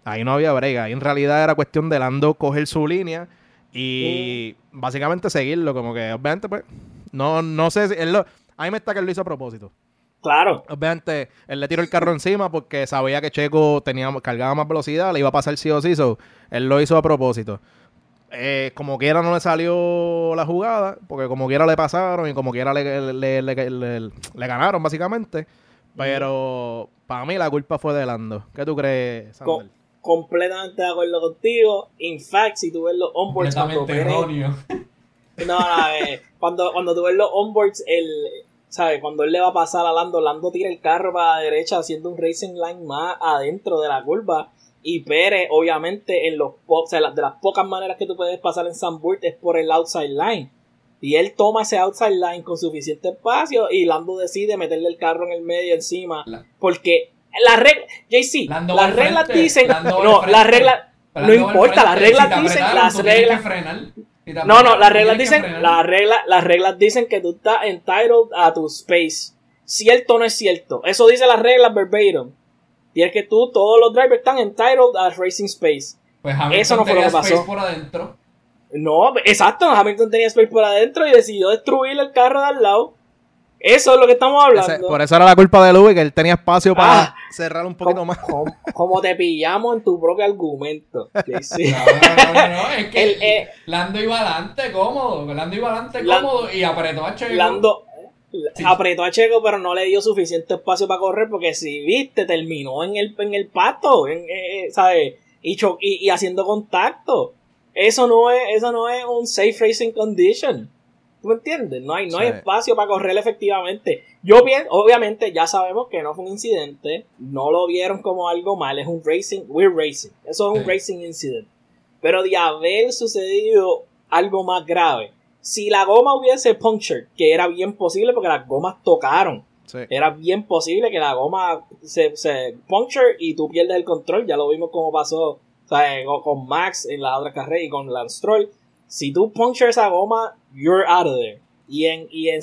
ahí no había brega. Ahí en realidad era cuestión de Lando coger su línea y básicamente seguirlo. Como que, obviamente, pues, no, no sé si. Él lo, a mí me está que él lo hizo a propósito. Claro. Obviamente, él le tiró el carro encima porque sabía que Checo tenía, cargaba más velocidad, le iba a pasar sí o sí. él lo hizo a propósito. Eh, como quiera no le salió la jugada, porque como quiera le pasaron y como quiera le, le, le ganaron, básicamente. Pero para mí la culpa fue de Lando. ¿Qué tú crees, Samuel? completamente de acuerdo contigo. In fact, si tú ves los onboards cuando No, no, eh, cuando, cuando tú ves los onboards, el, ¿sabes? Cuando él le va a pasar a Lando, Lando tira el carro para la derecha haciendo un racing line más adentro de la curva. Y Pérez, obviamente, en los o sea, de las pocas maneras que tú puedes pasar en Zandvoort es por el outside line. Y él toma ese outside line con suficiente espacio y Lando decide meterle el carro en el medio encima. Porque la regla, JC, las reglas dicen, no, las reglas, no importa, las reglas dicen, las reglas, no, no, las reglas dicen, las reglas, las reglas dicen que tú estás entitled a tu space. Cierto o no es cierto. Eso dice las reglas verbatim. Y es que tú, todos los drivers están entitled a racing space. Pues Eso no fue lo que pasó. Por adentro. No, exacto, Hamilton tenía space por adentro y decidió destruir el carro de al lado. Eso es lo que estamos hablando. por eso era la culpa de Louis, que él tenía espacio para ah, cerrar un poquito más. Como, te pillamos en tu propio argumento. Sí, No, no, no, no, es que eh, Lando iba adelante cómodo. Lando iba adelante cómodo y apretó a Checo. Lando apretó a Checo, pero no le dio suficiente espacio para correr porque si viste, terminó en el, en el pato, en, eh, eh, ¿sabes? Y, y, y haciendo contacto. Eso no es, eso no es un safe racing condition. ¿Tú me entiendes? No hay, no hay espacio para correr efectivamente. Yo obviamente ya sabemos que no fue un incidente, no lo vieron como algo mal, es un racing, we're racing. Eso es un racing incident. Pero de haber sucedido algo más grave, si la goma hubiese punctured, que era bien posible porque las gomas tocaron, era bien posible que la goma se, se puncture y tú pierdes el control, ya lo vimos como pasó con Max en la otra carrera y con Lance Stroll. Si tú punctures esa goma, you're out of there. Y en, y en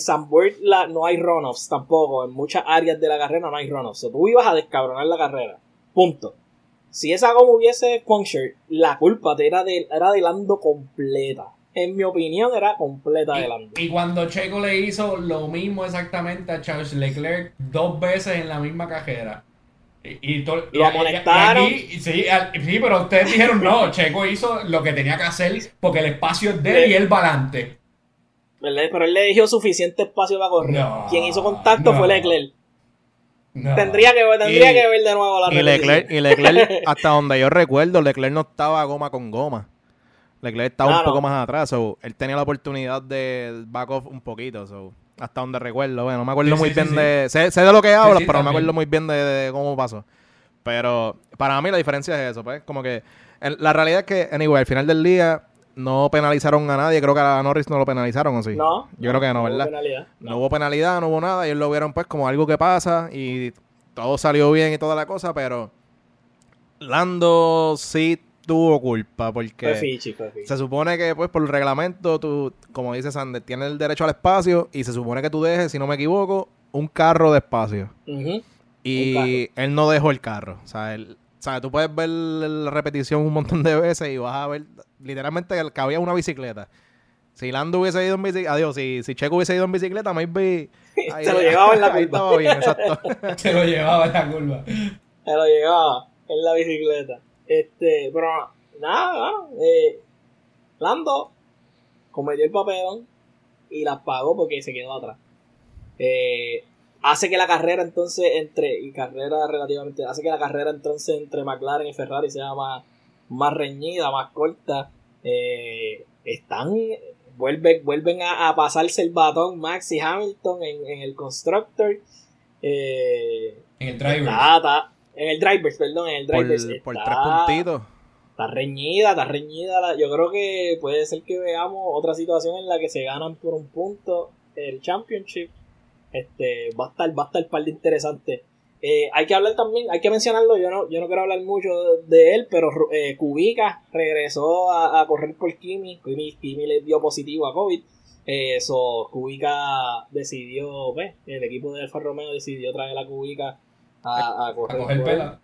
la, no hay runoffs tampoco. En muchas áreas de la carrera no hay runoffs. tú ibas a descabronar la carrera. Punto. Si esa goma hubiese punctured, la culpa era de, era de Lando completa. En mi opinión, era completa de Lando. Y cuando Checo le hizo lo mismo exactamente a Charles Leclerc dos veces en la misma cajera y, lo amonestaron. sí, sí, pero ustedes dijeron no, Checo hizo lo que tenía que hacer porque el espacio es de él y él va adelante. Pero él le dejó suficiente espacio para correr. Quien hizo contacto fue Leclerc. Tendría, que, tendría que ver de nuevo la y Leclerc, y Leclerc, hasta donde yo recuerdo, Leclerc no estaba goma con goma. Leclerc estaba un poco más atrás. él tenía la oportunidad de back off un poquito. So hasta donde recuerdo. Bueno, no me acuerdo muy bien de. Sé, de lo que hablas, pero no me acuerdo muy bien de, cómo pasó. Pero para mí la diferencia es eso, pues. Como que la realidad es que, anyway, al final del día no penalizaron a nadie. Creo que a Norris no lo penalizaron, ¿o sí? No. Yo creo que no, ¿verdad? no. hubo penalidad, no hubo nada. Ellos lo vieron, pues, como algo que pasa y todo salió bien y toda la cosa, pero. Lando sí tuvo culpa porque se supone que pues por el reglamento tú, como dice Sander, tienes el derecho al espacio y se supone que tú dejes, si no me equivoco, un carro de espacio. Y él no dejó el carro. O sea, él, o sea, tú puedes ver la repetición un montón de veces y vas a ver literalmente que había una bicicleta. Si Lando hubiese ido en bicicleta, adiós, si, si Checo hubiese ido en bicicleta, maybe... Ahí, Se lo llevaba en la curva. estaba bien, exacto. Se lo llevaba en la curva. Se lo llevaba en la bicicleta. Este, pero nada, eh, Lando cometió el papelón y la pagó porque se quedó atrás. Eh, hace que la carrera entonces entre, y carrera relativamente, hace que la carrera entonces entre McLaren y Ferrari sea más, más reñida, más corta. Eh, están, vuelven, vuelven a, pasarse el batón Max y Hamilton en, el Constructor. Eh, en el driver. En el driver, perdón, en el driver. Por, tres puntitos. Está reñida, está reñida. yo creo que puede ser que veamos otra situación en la que se ganan por un punto el championship este, va a estar, va a estar par de interesante. Eh, hay que hablar también, hay que mencionarlo, yo no, yo no quiero hablar mucho de él, pero eh, Kubica regresó a, correr por Kimi, Kimi, le dio positivo a COVID, eso eh, Kubica decidió, pues, el equipo de Alfa Romeo decidió traer a Kubica a, a correr. A coger pela.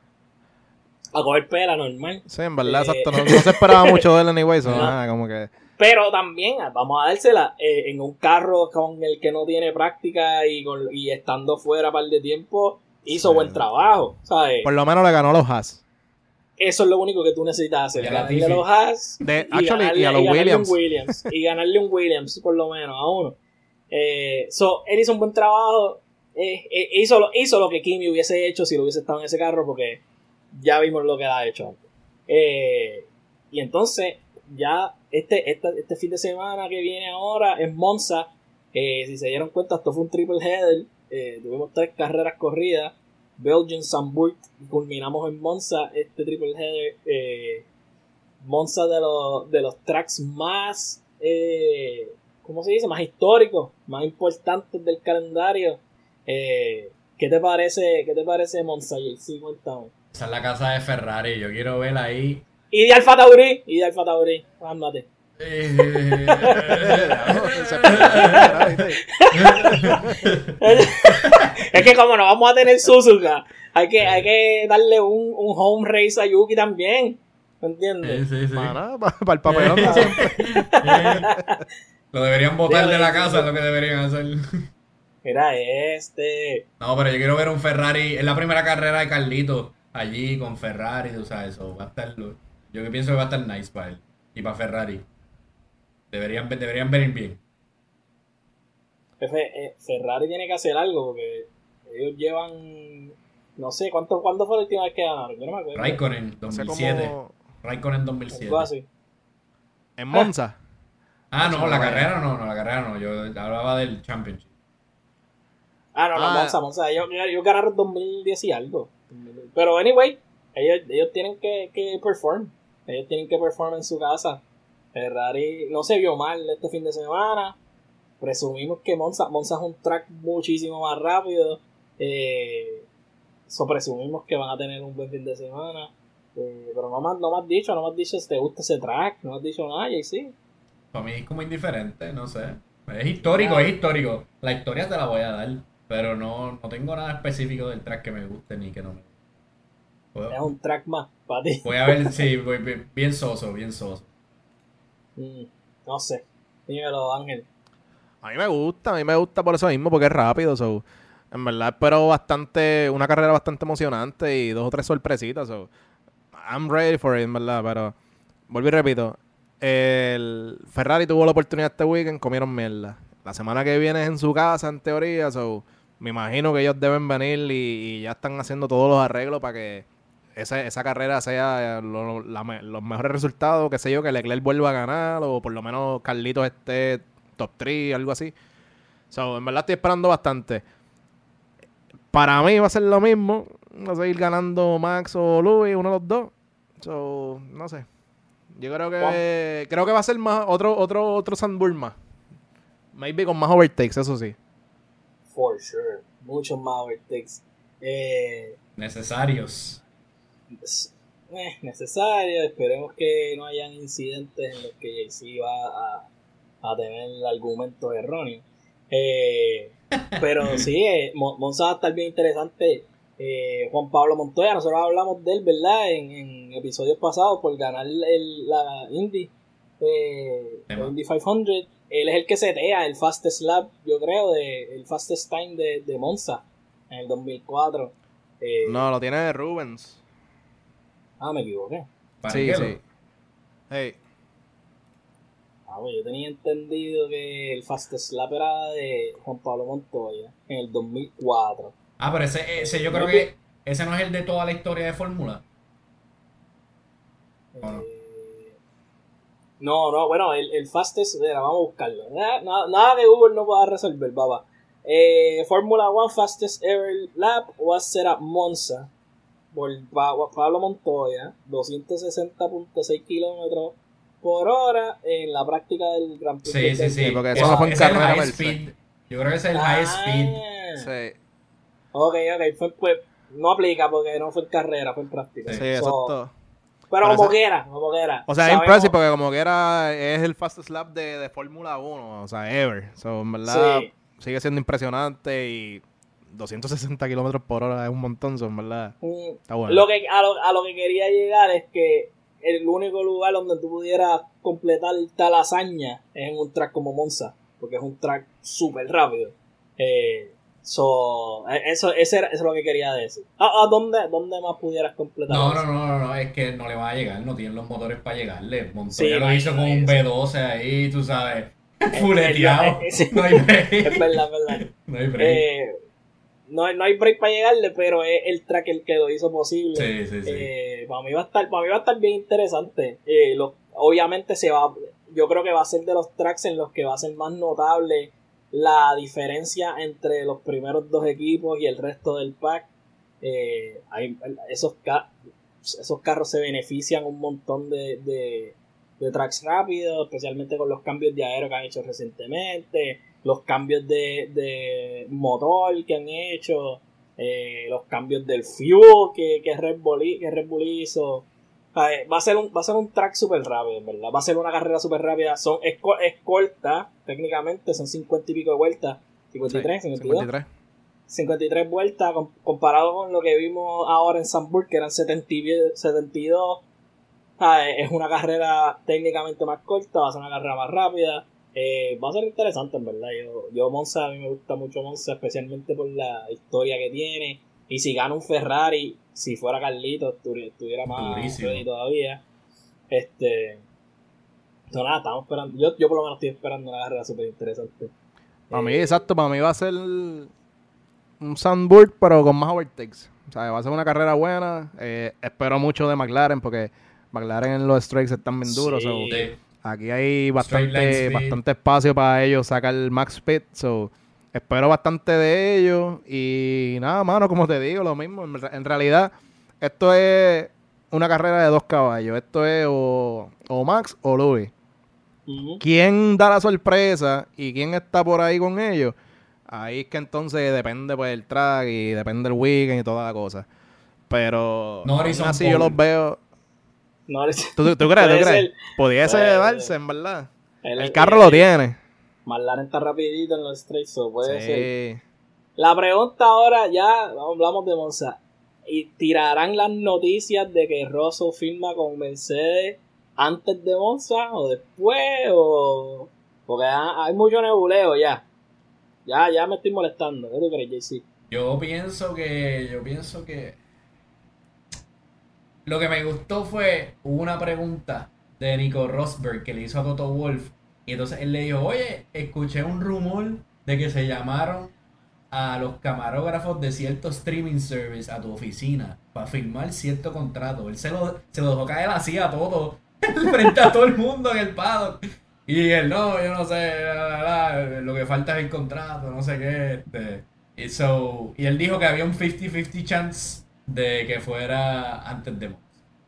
A coger pela normal. Sí, en verdad, exacto, no, se esperaba mucho de él anyway, so, nada, como que... Pero también vamos a dársela eh, en un carro con el que no tiene práctica y, y estando fuera par de tiempo, hizo buen trabajo, ¿sabes? Por lo menos le ganó a los Haas. Eso es lo único que tú necesitas hacer. Ganarle a los Haas y, a los Williams. Y ganarle un Williams, por lo menos, a uno. Eh, so, él hizo un buen trabajo. Eh, eh, hizo, lo, hizo lo que Kimi hubiese hecho si lo hubiese estado en ese carro, porque ya vimos lo que ha hecho antes. y entonces, ya este, este, fin de semana que viene ahora es Monza. Eh, si se dieron cuenta, esto fue un triple header. Eh, tuvimos tres carreras corridas. Belgian, Zandvoort y culminamos en Monza. Este triple header. Eh, Monza de los, de los tracks más. ¿Cómo se dice? Más históricos, más importantes del calendario. ¿Qué te parece, qué te parece Monza, JC? Cuéntame. Esa es la casa de Ferrari. Yo quiero ver ahí y de Alfa Tauri, y de Alfa Tauri, ándate. es que como no vamos a tener Suzuka, hay que, hay que darle un, un home race a Yuki también. ¿Me entiendes? Sí, sí, sí. Para, para, el papelón Lo deberían botar de la casa, es lo que deberían hacer. Era este. No, pero yo quiero ver un Ferrari. Es la primera carrera de Carlito allí con Ferrari, o sea, eso va a estar. Yo que pienso que va a estar nice para él y para Ferrari. Deberían, deberían venir bien. Eh, Ferrari tiene que hacer algo porque ellos llevan. No sé, ¿cuánto, ¿cuándo fue la última vez que ganaron? Yo no me acuerdo. Raikkonen, 2007. Raikkonen 2007. ¿En Monza? Ah, no, la carrera no, no, la carrera no. Yo hablaba del Championship. Ah, no, no, ah. Monza, Monza. Ellos, ellos ganaron 2010 y algo. Pero, anyway, ellos, ellos tienen que, que perform. Ellos tienen que performar en su casa. Ferrari no se vio mal este fin de semana. Presumimos que Monza, Monza es un track muchísimo más rápido. Eh, presumimos que van a tener un buen fin de semana. Eh, pero no me, no has dicho, no me has dicho si te gusta ese track, no me has dicho nada, y sí. Para mí es como indiferente, no sé. Es histórico, es histórico. La historia te la voy a dar, pero no, no tengo nada específico del track que me guste ni que no me es un track más para ti. Voy a ver, sí, voy, bien soso, bien soso. Mm, no sé. Dímelo, Ángel. A mí me gusta, a mí me gusta por eso mismo, porque es rápido. So. En verdad espero bastante, una carrera bastante emocionante y dos o tres sorpresitas. So. I'm ready for it, en verdad, pero vuelvo y repito. El Ferrari tuvo la oportunidad este weekend, comieron mierda. La semana que viene es en su casa, en teoría, so me imagino que ellos deben venir y ya están haciendo todos los arreglos para que esa, esa carrera sea los mejores resultados, que sé yo, que Leclerc vuelva a ganar o por lo menos Carlitos esté top 3, algo así. So, en verdad estoy esperando bastante. Para mí va a ser lo mismo. Va a seguir ganando Max o Louis, uno de los dos. So, no sé. Yo creo que creo que va a ser más otro otro otro Sandburn más. Maybe con más overtakes, eso sí. For sure. Muchos más overtakes. Eh, Necesarios es eh. Esperemos que no hayan incidentes en los que JC va a, a tener el argumento erróneo. Eh, pero sí, eh, Monza va a estar bien interesante. Eh, Juan Pablo Montoya, nosotros hablamos de él, ¿verdad? En, episodios pasados por ganar el, la Indy, eh, Indy 500. Él es el que setea el fastest lap, yo creo, de, el fastest time de, de Monza en el 2004. Eh, no, lo tiene Rubens. Ah, me equivoqué. Sí, sí. Hey. Ah, pues yo tenía entendido que el fastest lap era de Juan Pablo Montoya en el 2004. Ah, pero ese, ese yo creo que ese no es el de toda la historia de Fórmula. Eh, no, no, bueno, el, el fastest, vamos a buscarlo. Nada, nada, que Google no pueda resolver, baba. Eh, Fórmula 1 fastest ever lap was set up Monza por Pablo Montoya, 260.6 kilómetros por hora en la práctica del Gran Prix. Sí, sí, sí, porque eso no fue en carrera. Yo creo que es el high ah. speed. Sí. Ok, ok, fue, no aplica porque no fue en carrera, fue en práctica. Sí, exacto. Pero, como quiera, como quiera. O sea, es impressive porque como quiera es el fastest lap de, de Fórmula 1, o sea, ever. So, en verdad sigue siendo impresionante y 260 kilómetros por hora es un montón, son verdad. Mm, Está bueno. Lo que, a, lo, a lo que quería llegar es que el único lugar donde tú pudieras completar tal hazaña es en un track como Monza, porque es un track súper rápido. Eh, So, e, eso, ese eso es lo que quería decir. ¿A, dónde, dónde, más pudieras completar? No, no, no, no, no, es que no le va a llegar, no tienen los motores para llegarle. Montoya lo hizo con un B12 ahí, tú sabes, fuleteado. no hay break. Es verdad, es verdad. No hay break. Eh, no, no, hay break para llegarle, pero es el track el que lo hizo posible. Sí, sí, sí. Eh, para, mí va a estar, para mí va a estar bien interesante. Eh, lo, obviamente se va, yo creo que va a ser de los tracks en los que va a ser más notable la diferencia entre los primeros dos equipos y el resto del pack. Eh, hay, esos, carros se benefician un montón de, de, tracks rápidos, especialmente con los cambios de aero que han hecho recientemente, los cambios de, motor que han hecho, eh, los cambios del fuel que, que, Red Bull, que Red Bull hizo. Va a ser un, va a ser un track súper rápido, ¿verdad? Va a ser una carrera súper rápida. Son, es, es, corta, técnicamente, son 50 y pico de vueltas. 53, 53. 53 vueltas comparado con lo que vimos ahora en Sandburg, que eran 72. Es una carrera técnicamente más corta, va a ser una carrera más rápida. Eh, va a ser interesante, en verdad. Yo, yo, Monza, a mí me gusta mucho Monza, especialmente por la historia que tiene. Y si gana un Ferrari, si fuera Carlito, estuviera más todavía. Este. No, nada, estamos esperando. Yo, yo por lo menos estoy esperando una carrera súper interesante. Para mí, eh, exacto, para mí va a ser un Sandburg, pero con más overtakes. O sea, va a ser una carrera buena. Eh, espero mucho de McLaren, porque McLaren en los strikes están bien duros. aquí hay bastante, bastante espacio para ellos sacar el max speed. So, espero bastante de ellos. Y nada, mano, como te digo, lo mismo. En, realidad, esto es una carrera de dos caballos. Esto es o, Max o Louis. ¿Quién da la sorpresa y quién está por ahí con ellos? Ahí es que entonces depende pues el track y depende el weekend y toda la cosa. Pero así yo los veo. ¿Tú, crees? ¿Tú crees? Pudiese darse, en verdad. El, carro lo tiene. McLaren está rapidito en los straight, so puede ser. La pregunta ahora, ya hablamos de Monza. ¿Y tirarán las noticias de que Rosso firma con Mercedes antes de Monza o después? O... Porque hay mucho nebuleo ya. Ya, ya me estoy molestando. ¿Qué tú crees, JC? Yo pienso que. Yo pienso que. Lo que me gustó fue. Hubo una pregunta de Nico Rosberg que le hizo a Toto Wolf y entonces él le dijo, oye, escuché un rumor de que se llamaron a los camarógrafos de cierto streaming service a tu oficina para firmar cierto contrato. Él se lo, se lo dejó caer así a todo, frente a todo el mundo en el paddock. Y él, no, yo no sé, lo que falta es el contrato, no sé qué. Este. Y, so, y él dijo que había un 50-50 chance de que fuera antes de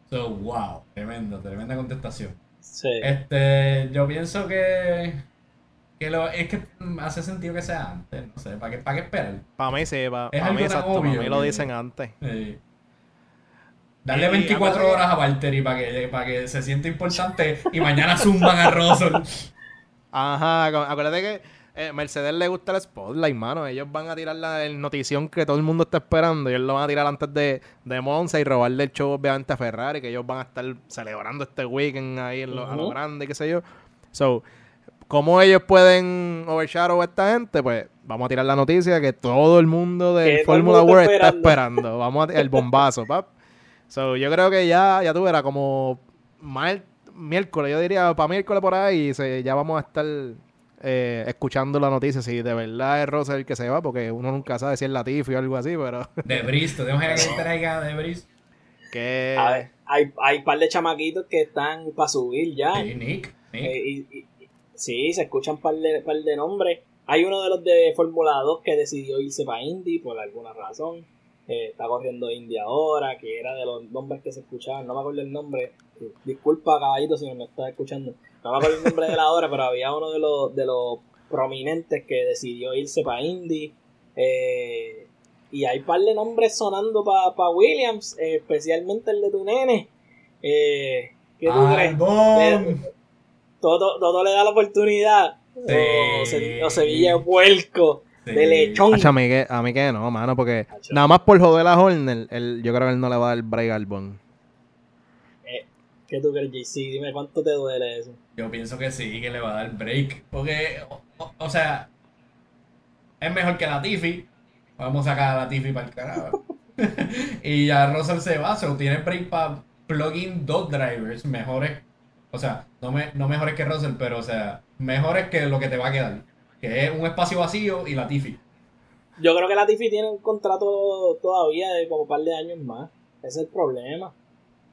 So, wow, tremendo, tremenda contestación. Este, yo pienso que, que lo, es que hace sentido que sea antes, no sé, ¿para qué, para qué esperar? Para mí sí, para, mí exacto, para mí lo dicen antes. Darle 24 horas a Valtteri para que, para que se sienta importante y mañana zumban a Russell. Ajá, acuérdate que eh, Mercedes le gusta el spotlight, mano. Ellos van a tirar la notición que todo el mundo está esperando. Ellos lo van a tirar antes de, de Monza y robarle el show, obviamente, a Ferrari, que ellos van a estar celebrando este weekend ahí en lo, a lo grande, qué sé yo. So, ¿cómo ellos pueden overshadow a esta gente? Pues vamos a tirar la noticia que todo el mundo de Fórmula World está esperando. Vamos a el bombazo, pap. So, yo creo que ya, ya tú verás como mal, miércoles, yo diría para miércoles por ahí, se, ya vamos a estar eh, escuchando la noticia si de verdad es Russell el que se va, porque uno nunca sabe si es Latifi o algo así, pero... De Bristol, tenemos que traiga de Bristol. Que... A ver, hay, hay un par de chamaquitos que están para subir ya. Sí, Nick. Eh, sí, se escuchan un par de, par de nombres. Hay uno de los de Fórmula 2 que decidió irse para Indy por alguna razón. Eh, está corriendo Indy ahora, que era de los nombres que se escuchaban. No me acuerdo el nombre. Disculpa, caballito, si me está escuchando. No me acuerdo el nombre de la hora, pero había uno de los, de los prominentes que decidió irse para Indy. Eh, y hay un par de nombres sonando para Williams, eh, especialmente el de tu nene. Eh, ¿Qué tú crees? Todo, todo, le da la oportunidad. O, se, o Sevilla vuelco de lechón. a, mí que, a mí que no, mano, porque nada más por joder a Horner, yo creo que él no le va a dar break al Bon. ¿Qué tú crees, JC? Dime cuánto te duele eso. Yo pienso que sí, que le va a dar break. Porque, o, sea, es mejor que la Tiffy. Vamos a sacar a la Tiffy para el carajo. y ya Russell se va, se tiene break para plugin dos drivers mejores. O sea, no, me, no mejores que Russell, pero o sea, mejores que lo que te va a quedar. Que es un espacio vacío y la Tiffy. Yo creo que la Tiffy tiene un contrato todavía de como un par de años más. Ese es el problema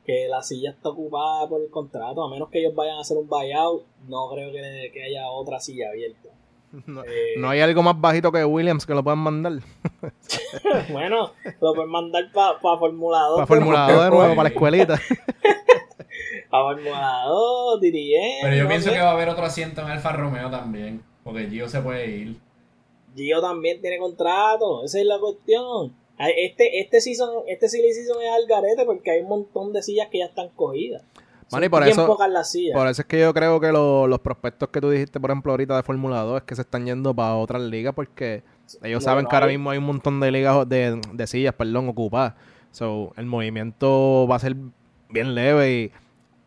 que la silla está ocupada por el contrato, a menos que ellos vayan a hacer un buyout, no creo que, que haya otra silla abierta. Eh, no, hay algo más bajito que Williams que lo puedan mandar. bueno, lo pueden mandar para pa formulador. Para formulador de nuevo, para la escuelita. para formulador, diría. Pero yo pienso que va a haber otro asiento en Alfa Romeo también, porque Gio se puede ir. Gio también tiene contrato, esa es la cuestión. Este, este season, este silly season es al garete porque hay un montón de sillas que ya están cogidas. y por eso, por eso es que yo creo que los prospectos que tú dijiste, por ejemplo, ahorita de Fórmula 2, es que se están yendo para otras ligas porque ellos saben que ahora mismo hay un montón de ligas de, de sillas, perdón, ocupadas. So, el movimiento va a ser bien leve y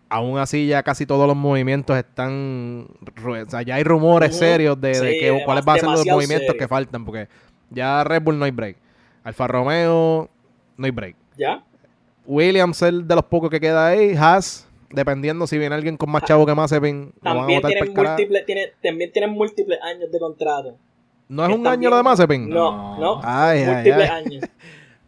aún así ya casi todos los movimientos están... O sea, ya hay rumores serios de, que, cuáles van a ser los movimientos que faltan porque ya Red Bull no hay break. Alfa Romeo, no hay break. ¿Ya? Williams, el de los pocos que queda ahí. Haas, dependiendo si viene alguien con más chavo que más También, tienen múltiples, tiene, también tienen múltiples años de contrato. ¿No es un año lo de Mazepin? No, no. múltiples años.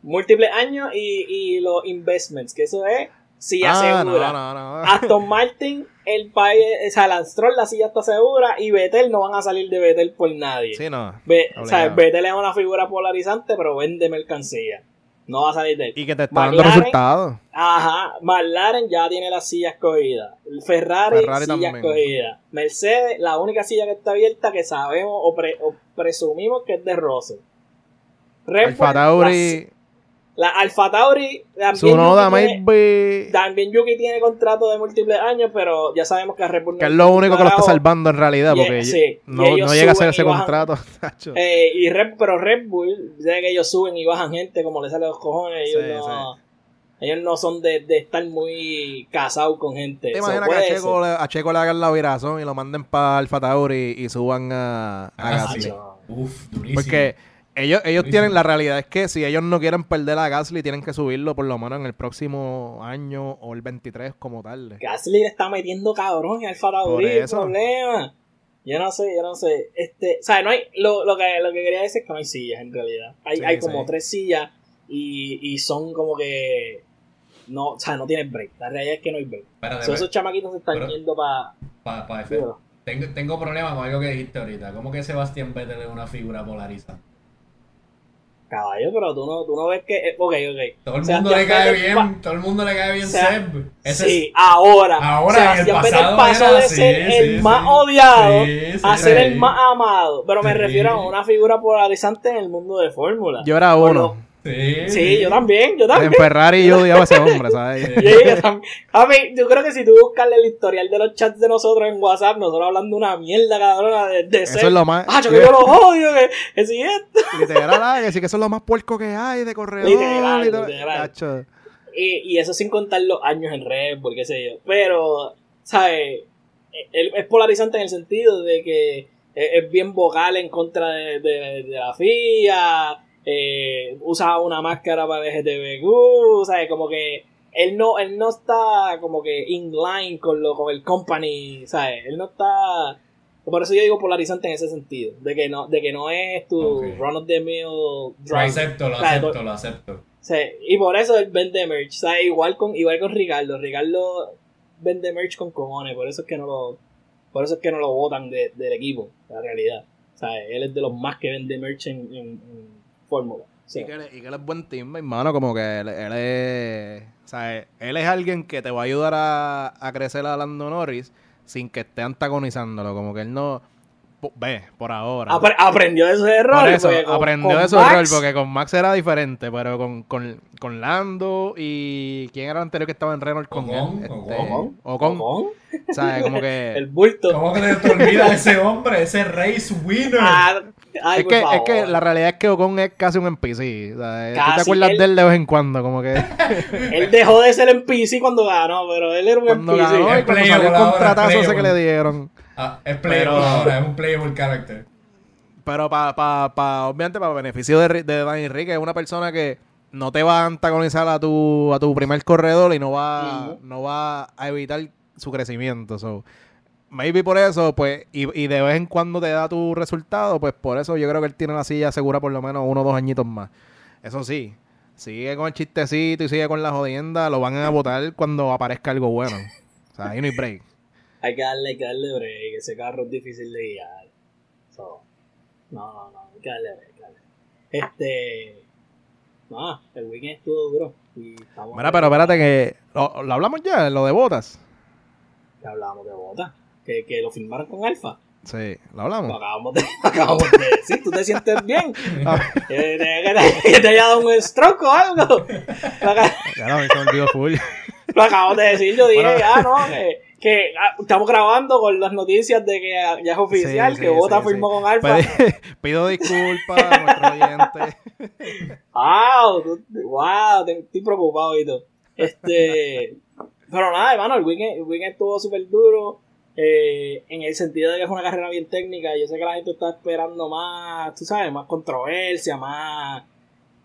múltiples años y, y los investments, que eso es silla ah, segura. No, no, Aston Martin, el país, o sea, Lance la silla está segura y Vettel no van a salir de Vettel por nadie. Sí, no. o sea, Vettel es una figura polarizante, pero vende mercancía. No va a salir de él. Y que te está dando resultados. Ajá. McLaren ya tiene la silla escogida. Ferrari, Ferrari silla escogida. Mercedes, la única silla que está abierta que sabemos o, presumimos que es de Rose. Red la Alfa Tauri también, Yuki tiene, también Yuki tiene contrato de múltiples años, pero ya sabemos que Red Bull Que es lo único que lo está salvando en realidad, porque no, llega a ser ese contrato. Eh, y Red, pero Red Bull, ya que ellos suben y bajan gente como les sale los cojones, ellos no... Ellos no son de, de, estar muy casados con gente. ¿Te imaginas que a Checo, a Checo, le hagan la virazón y lo manden para Alfa Tauri y, suban a, a ah, Gasly? Uf, durísimo. Porque ellos, ellos tienen, la realidad es que si ellos no quieren perder a Gasly, tienen que subirlo por lo menos en el próximo año o el 23 como tal. Gasly le está metiendo cabrón al Tauri, problema. Yo no sé, yo no sé. Este, o sea, no hay, lo, lo, que, lo que quería decir es que no hay sillas en realidad. Hay, hay como tres sillas y, y son como que no, o sea, no tienen break. La realidad es que no hay break. esos chamaquitos se están yendo para. Para pa, tengo, tengo problemas con algo que dijiste ahorita. ¿Cómo que Sebastián Vettel es una figura polarizada? Caballo, pero tú no, tú no ves que. Eh, ok, ok. Todo el mundo le cae bien, todo el mundo le cae bien Seb. sí, ahora. Ahora, en el pasado pasó de ser el más odiado a ser el más amado. Pero me refiero a una figura polarizante en el mundo de Fórmula. Yo era uno. Sí, sí, yo también, yo también. En Ferrari yo odiaba a ese hombre, ¿sabes? Sí, yo también. A mí, yo creo que si tú buscas el historial de los chats de nosotros en WhatsApp, nosotros hablando una mierda, cabrona, de, de Eso es lo más... Ah, yo que yo lo odio, que, que si esto. Literal, que sí que eso es lo más puerco que hay de corredor. Literal, literal. Y, y eso sin contar los años en Red Bull, qué sé yo. Pero, ¿sabes? Es polarizante en el sentido de que es bien vocal en contra de, de, de la FIA eh, usa una máscara para LGTBQ, ¿sabes? Como que él no, él no está como que in line con, lo, con el company, ¿sabes? Él no está... Por eso yo digo polarizante en ese sentido, de que no, de que no es tu run of the mill drive. Lo acepto, lo acepto, lo acepto. Sí, y por eso él vende merch, ¿sabes? Igual con, igual con Ricardo, Ricardo vende merch con cojones, por eso es que no lo, por eso es que no lo votan de, del equipo, la realidad. ¿Sabes? Él es de los más que vende merch en fórmula. Y, que él, es buen team, hermano, como que él, es... O sea, él es alguien que te va a ayudar a, a crecer a Lando Norris sin que esté antagonizándolo, como que él no ve, por ahora. aprendió de su error. eso, aprendió de su error, porque con Max era diferente, pero con, con, con, Lando y. ¿Quién era el anterior que estaba en Renault con Ocon, él? Este, Ocon. O sea, como que. el bulto. ¿Cómo que te olvida ese hombre, ese race winner? Ah, es, que, es que la realidad es que Ocon es casi un NPC. O sea, ¿Tú te acuerdas de él de vez en cuando? Como que. él dejó de ser NPC cuando ganó, pero él era un cuando NPC. Ganó, y cuando salió el contratazo ese que le dieron. Ah, es playable ahora, es un playable character. Pero para, pa, pa, obviamente, para beneficio de, de Dani Enrique, es una persona que no te va a antagonizar a tu, a tu primer corredor y no va, no va a evitar su crecimiento. So, maybe por eso, pues, y, y, de vez en cuando te da tu resultado, pues por eso yo creo que él tiene la silla segura por lo menos uno o dos añitos más. Eso sí, sigue con el chistecito y sigue con la jodienda, lo van a votar cuando aparezca algo bueno. O sea, ahí no hay break hay que darle, hay que darle break. Ese carro es difícil de guiar. So, no, no, no, hay que darle break. Este. No, el weekend estuvo duro. Y Mira, pero espérate que. ¿lo, hablamos ya? ¿Lo de botas? Que hablamos de botas. Que, que lo firmaron con Alfa. Sí, lo hablamos. Lo acabamos de, acabamos de decir, ¿tú te sientes bien? que, te, te, haya dado un stroke o algo. Claro, me olvidó full. Lo acabamos de decir, yo dije, ah, no, que que ah, estamos grabando con las noticias de que ya es oficial, que Bota firmó con Alfa. Pido disculpas a nuestros oyentes. wow, wow, estoy preocupado y todo. Este, pero nada, hermano, el weekend, el weekend estuvo súper duro. Eh, en el sentido de que fue una carrera bien técnica. Yo sé que la gente está esperando más, tú sabes, más controversia, más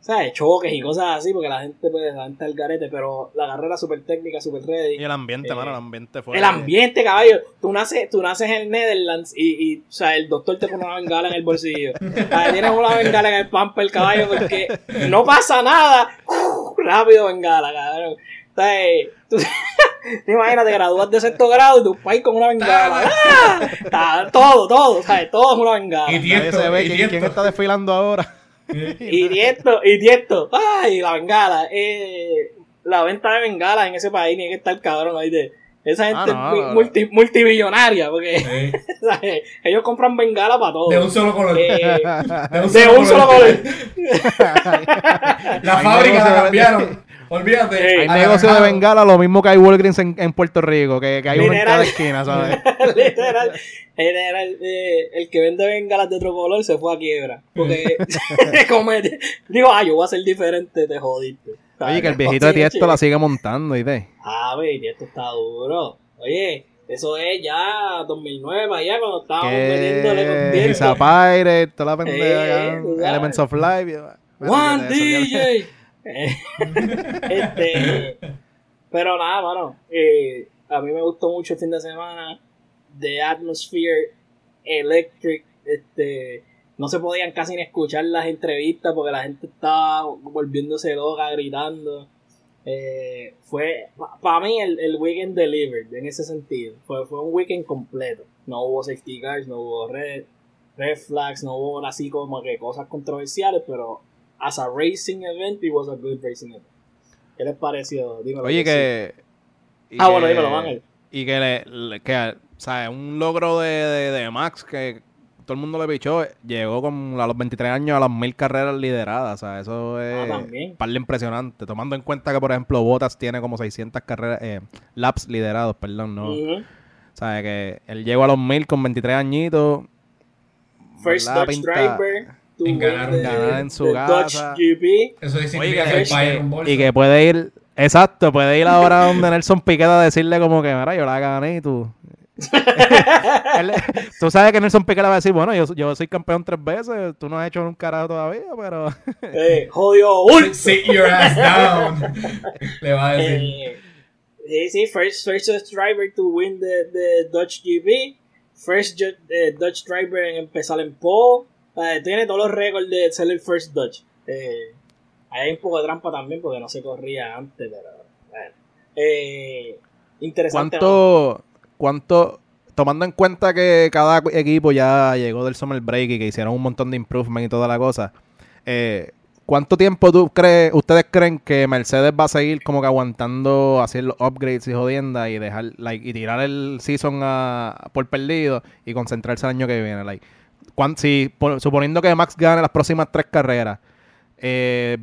¿sabes? Choques y cosas así, porque la gente puede levantar el garete, pero la carrera súper técnica, súper ready. Y el ambiente, mano, el ambiente fue. El ambiente, caballo. Tú naces, tú naces en Netherlands y, y, o sea, el doctor te pone una bengala en el bolsillo. tienes una bengala en el pamper, caballo, porque no pasa nada. rápido bengala, cabrón. ¿Sabes? Tú, te imaginas, te gradúas de sexto grado y tu país con una bengala. ¡Ah! Todo, todo, ¿sabes? Todo es una bengala. Y, se ve, ¿quién está desfilando ahora? y directo, y. ¡Ay! La bengala. Eh, la venta de bengalas en ese país tiene que estar cabrón ahí de. Esa gente ah, es multi, multimillonaria, porque ellos compran bengala para todo. De un solo color. Eh, de un solo, color. la fábrica la cambiaron. Olvídate. Hay negocio de bengala, lo mismo que hay Walgreens en, en Puerto Rico, que, que hay uno en cada esquina, ¿sabes? literal, literal eh, el que vende bengalas de otro color se fue a quiebra. Porque, digo, ah, yo voy a ser diferente, te jodiste. Oye, que el viejito de Tiesto la sigue montando, ¿y de? Ah, ve, Tiesto está duro. Oye, eso es ya 2009, allá cuando estábamos metiéndole con tiempo. Pizza Pirate, toda la pendeja, eh, Elements of Life. One DJ. este, pero nada, mano. Eh, a mí me gustó mucho el fin de semana. The Atmosphere Electric. Este, no se podían casi ni escuchar las entrevistas porque la gente estaba volviéndose loca, gritando. Eh, fue para mí el, el, weekend delivered en ese sentido. Fue, fue un weekend completo. No hubo safety cars, no hubo red, red flags, no hubo así como que cosas controversiales, pero as a racing event, it was a good racing event. ¿Qué les pareció? Dímelo. Oye, que. Ah, bueno, dímelo, Ángel. Y que, le, que, o sea, un logro de, de, Max que todo el mundo le pichó, llegó con, a los 23 años a las mil carreras lideradas. O sea, eso es ah, par de impresionante. Tomando en cuenta que, por ejemplo, Bottas tiene como 600 carreras, eh, laps liderados, perdón, ¿no? O sea, que él llegó a los mil con 23 añitos. First Dutch driver. En ganar, ganar en su casa. Eso dice que, y que puede ir Exacto, puede ir ahora donde Nelson Piquet a decirle como que, mira, yo la gané y tú. tú sabes que Nelson Piquet le va a decir, bueno, yo, yo soy campeón tres veces, tú no has hecho un carajo todavía, pero... hey, jodido, Sit your ass down. le va a decir. Eh, sí, sí, first, first driver to win the, the Dutch GP, first uh, Dutch driver en empezar en pole, tiene todos los récords de ser el first Dutch. Eh, hay un poco de trampa también porque no se corría antes, pero. Eh, interesante. ¿Cuánto, ¿Cuánto, tomando en cuenta que cada equipo ya llegó del Summer Break y que hicieron un montón de improvement y toda la cosa, eh, ¿cuánto tiempo tú crees, ustedes creen que Mercedes va a seguir como que aguantando hacer los upgrades y jodienda y dejar, like, y tirar el season por perdido y concentrarse el año que viene? Like, si, suponiendo que Max gane las próximas tres carreras, eh,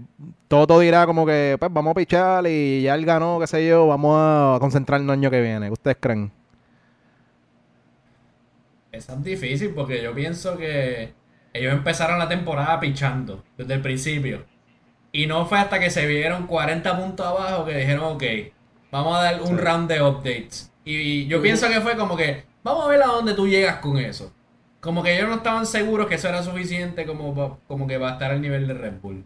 Toto dirá como que, pues vamos a pichar y ya él ganó, qué sé yo, vamos a concentrarnos el año que viene. ¿Qué ustedes creen? Es tan difícil porque yo pienso que ellos empezaron la temporada pichando desde el principio. Y no fue hasta que se vieron 40 puntos abajo que dijeron, ok, vamos a dar un round de updates. Y yo pienso que fue como que, vamos a ver a dónde tú llegas con eso como que ellos no estaban seguros que eso era suficiente como, como que va a estar al nivel de Red Bull.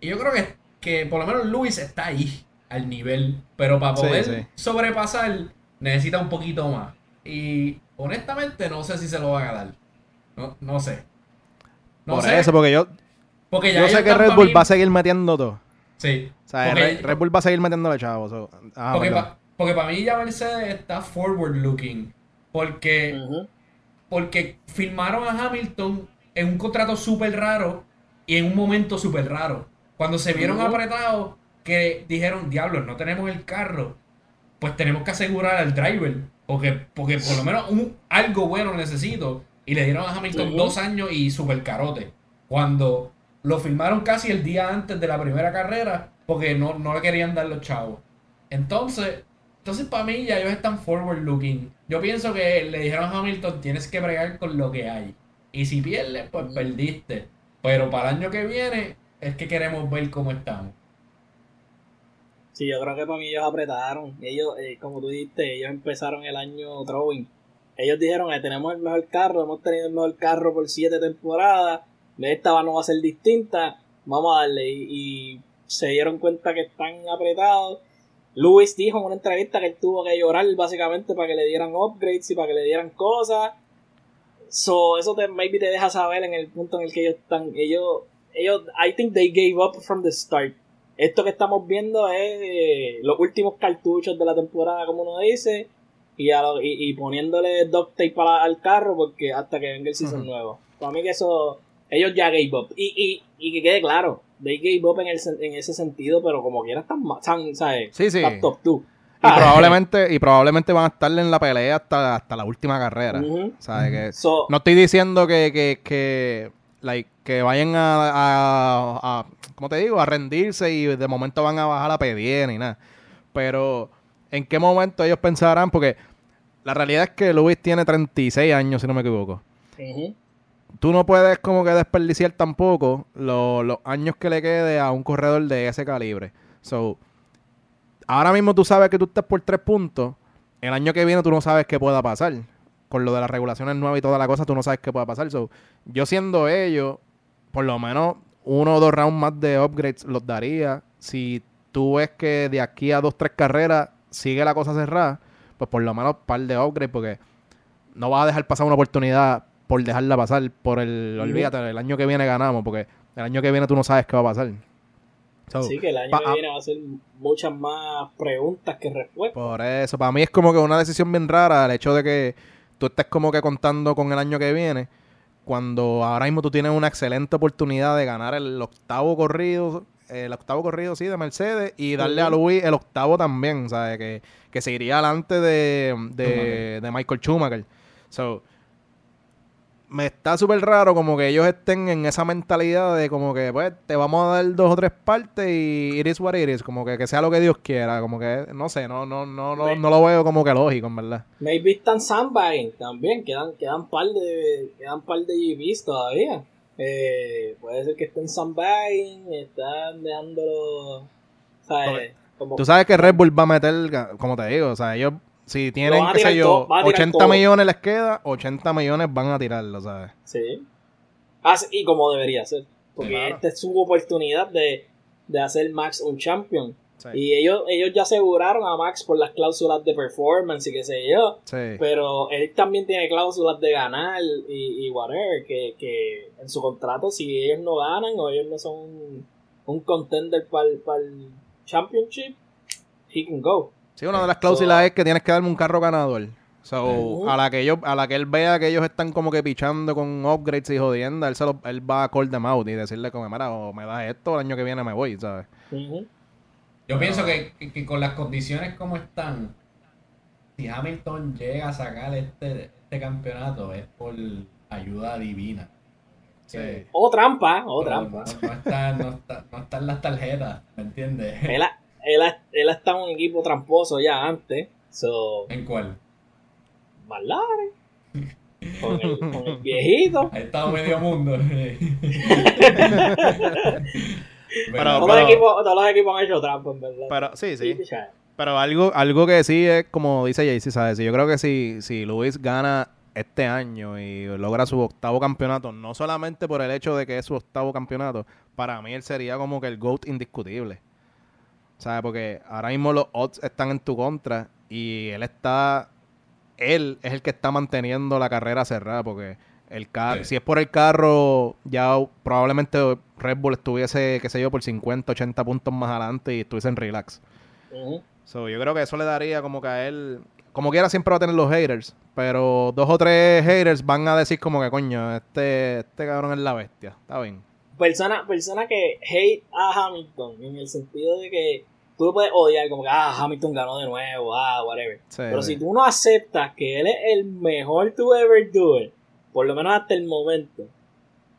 Y yo creo que, que por lo menos Luis está ahí, al nivel. Pero para poder sobrepasar, necesita un poquito más. Y honestamente no sé si se lo van a dar. No, no sé. No por eso, porque yo, porque yo sé que Red Bull va a seguir metiendo todo. Sí. O sea, Red, Bull va a seguir metiéndole chavos. Ah, porque, para mí ya Mercedes está forward looking. Porque porque firmaron a Hamilton en un contrato súper raro y en un momento súper raro. Cuando se vieron apretados, que dijeron, diablos, no tenemos el carro, pues tenemos que asegurar al driver, porque, porque por lo menos un, algo bueno necesito. Y le dieron a Hamilton dos años y súper carote. Cuando lo firmaron casi el día antes de la primera carrera, porque no, no le querían dar los chavos. Entonces, entonces, para mí, ya ellos están forward looking. Yo pienso que le dijeron a Hamilton: tienes que bregar con lo que hay. Y si pierdes, pues perdiste. Pero para el año que viene, es que queremos ver cómo estamos. Sí, yo creo que para mí ellos apretaron. Ellos, eh, como tú dijiste, ellos empezaron el año throwing. Ellos dijeron: eh, tenemos el mejor carro, hemos tenido el mejor carro por siete temporadas. Esta no va a ser distinta. Vamos a darle. y se dieron cuenta que están apretados Luis dijo en una entrevista que él tuvo que llorar básicamente para que le dieran upgrades y para que le dieran cosas. So, eso te, maybe te deja saber en el punto en el que ellos están. Ellos, ellos, I think they gave up from the start. Esto que estamos viendo es eh, los últimos cartuchos de la temporada, como uno dice, y, y, poniéndole duct tape para, al carro porque hasta que venga el season nuevo. Para mí que eso, ellos ya gave up. Y, y, y que quede claro, they gave up en, el, en ese sentido, pero como quiera están, están ¿sabes? Sí, sí. top 2. Y probablemente, y probablemente van a estar en la pelea hasta, hasta la última carrera. ¿sabes? Que no estoy diciendo que, que, que, like, que vayan a, a, a, ¿cómo te digo? A rendirse y de momento van a bajar a pedir ni nada. Pero, ¿en qué momento ellos pensarán? Porque la realidad es que Luis tiene 36 años, si no me equivoco tú no puedes como que desperdiciar tampoco los, años que le quede a un corredor de ese calibre. So, ahora mismo tú sabes que tú estás por tres puntos. El año que viene tú no sabes qué pueda pasar. Con lo de las regulaciones nuevas y toda la cosa, tú no sabes qué pueda pasar. So, yo siendo ellos, por lo menos uno o dos rounds más de upgrades los daría. Si tú ves que de aquí a dos, tres carreras sigue la cosa cerrada, pues por lo menos un par de upgrades, porque no vas a dejar pasar una oportunidad por dejarla pasar, por el, olvídate, el año que viene ganamos, porque el año que viene tú no sabes qué va a pasar. sí, que el año que ah, viene va a ser muchas más preguntas que respuestas. Por eso, para mí es como que una decisión bien rara el hecho de que tú estés como que contando con el año que viene, cuando ahora mismo tú tienes una excelente oportunidad de ganar el octavo corrido, el octavo corrido, sí, de Mercedes, y darle a Luis el octavo también, ¿sabes? Que, que se iría delante de, de, de Michael Schumacher. So, me está súper raro como que ellos estén en esa mentalidad de como que, pues, te vamos a dar dos o tres partes y it is what it is. Como que, que sea lo que Dios quiera. Como que, no sé, no, no, no, no, no lo veo como que lógico, en verdad. Maybe están sandbagging también. Quedan, quedan par de, quedan par de GBs todavía. Eh, puede ser que estén sandbagging, están dejándolo, ¿sabes? Como, Tú sabes que Red Bull va a meter, como te digo, o sea, ellos si tienen, qué sé yo, 80 millones les queda, 80 millones van a tirarlo, ¿sabes? Sí. Ah, y como debería ser. Porque esta es su oportunidad de, hacer Max un champion. Y ellos, ellos ya aseguraron a Max por las cláusulas de performance y qué sé yo. Pero él también tiene cláusulas de ganar y, y whatever. Que, que, en su contrato, si ellos no ganan o ellos no son un, contender para el championship, he can go. Sí, una de las cláusulas es que tienes que darme un carro ganador. So, a la que a la que él vea que ellos están como que pichando con upgrades y jodienda, él, se él va a call them out y decirle como, mira, o me das esto, el año que viene me voy, ¿sabes? Yo pienso que, con las condiciones como están, si Hamilton llega a sacar este, este campeonato es por ayuda divina. O trampa, o trampa. No, está, no, están las tarjetas, ¿me entiendes? Él ha, él ha estado en un equipo tramposo ya antes. So, ¿En cuál? Malare. Con el, con el viejito. Ha estado medio mundo. pero, todos, los equipos, todos, los equipos, han hecho trampa, en verdad. Pero, sí, sí. Pero algo, algo que sí es, como dice Jaycee, ¿sabes? Yo creo que si, si Luis gana este año y logra su octavo campeonato, no solamente por el hecho de que es su octavo campeonato, para mí él sería como que el GOAT indiscutible. ¿Sabes? Porque ahora mismo los odds están en tu contra y él está. Él es el que está manteniendo la carrera cerrada porque el carro, si es por el carro, ya probablemente Red Bull estuviese, qué sé yo, por 50, 80 puntos más adelante y estuviese en relax. so, yo creo que eso le daría como que a él, como quiera siempre va a tener los haters, pero dos o tres haters van a decir como que coño, este, este cabrón es la bestia, está bien persona, persona que hate a Hamilton en el sentido de que tú puedes odiar como que ah, Hamilton ganó de nuevo, ah, whatever. Pero si tú no aceptas que él es el mejor to ever do it, por lo menos hasta el momento,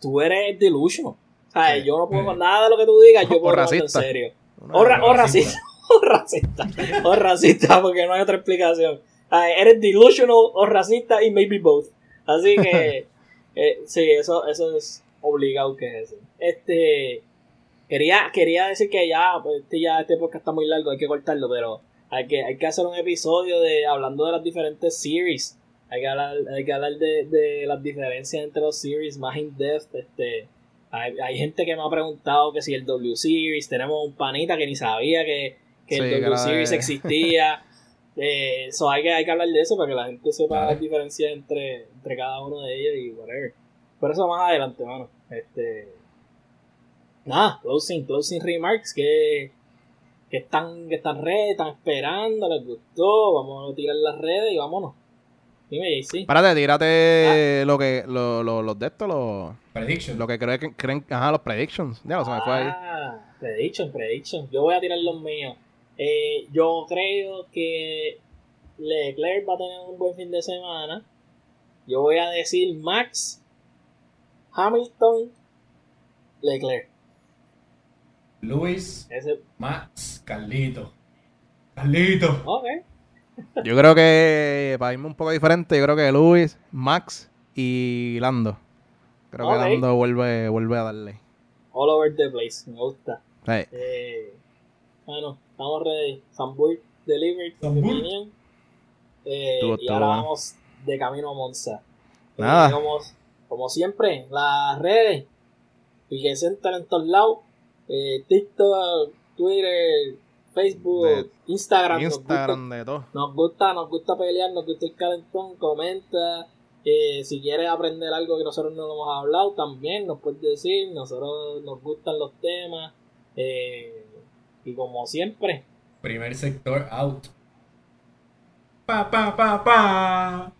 tú eres delusional. O sea, yo no puedo con nada de lo que tú digas, yo puedo racista. en serio. O, racista. o racista. o racista, porque no hay otra explicación. eres delusional o racista y maybe both. Así que, eh, sí, eso, eso es obligado que es ese. Este. Quería, quería decir que ya, pues este ya este podcast está muy largo, hay que cortarlo, pero hay que, hay que hacer un episodio de hablando de las diferentes series. Hay que hablar, hay que hablar de, de las diferencias entre los series más in depth. Este, hay, hay, gente que me ha preguntado que si el W Series, tenemos un panita que ni sabía que, que el W Series existía. eh, hay, que, hay que hablar de eso para que la gente sepa las diferencias entre, entre cada uno de ellos y whatever. Pero eso más adelante, mano. Este. Nada, closing, closing remarks que, que están, que están redes, están esperando, les gustó, vamos a tirar las redes y vámonos. Dime, sí. Párate, tírate ah. lo que, lo, lo, los de estos, los. Predictions. Lo que creen, creen, ajá, los predictions. Ya, se me fue ahí. Ah, prediction, prediction. Yo voy a tirar los míos. Eh, yo creo que Leclerc va a tener un buen fin de semana. Yo voy a decir Max Hamilton, Leclerc. Luis, Max, Carlito. Carlito. Ok. yo creo que, para irme un poco diferente, yo creo que Luis, Max y Lando. Creo que Lando vuelve, vuelve a darle. All over the place, me gusta. Eh, bueno, estamos ready. Samburg delivered. Eh, y ahora vamos de camino a Monza. Nada. Eh, como siempre, las redes, se entran en todos lados, eh, TikTok, Twitter, Facebook, Instagram. Instagram, de todo. Nos gusta, nos gusta pelear, nos gusta el calentón, comenta. Eh, si quieres aprender algo que nosotros no hemos hablado, también nos puedes decir. Nosotros nos gustan los temas. Eh, y como siempre. Primer sector out. Pa, pa, pa, pa.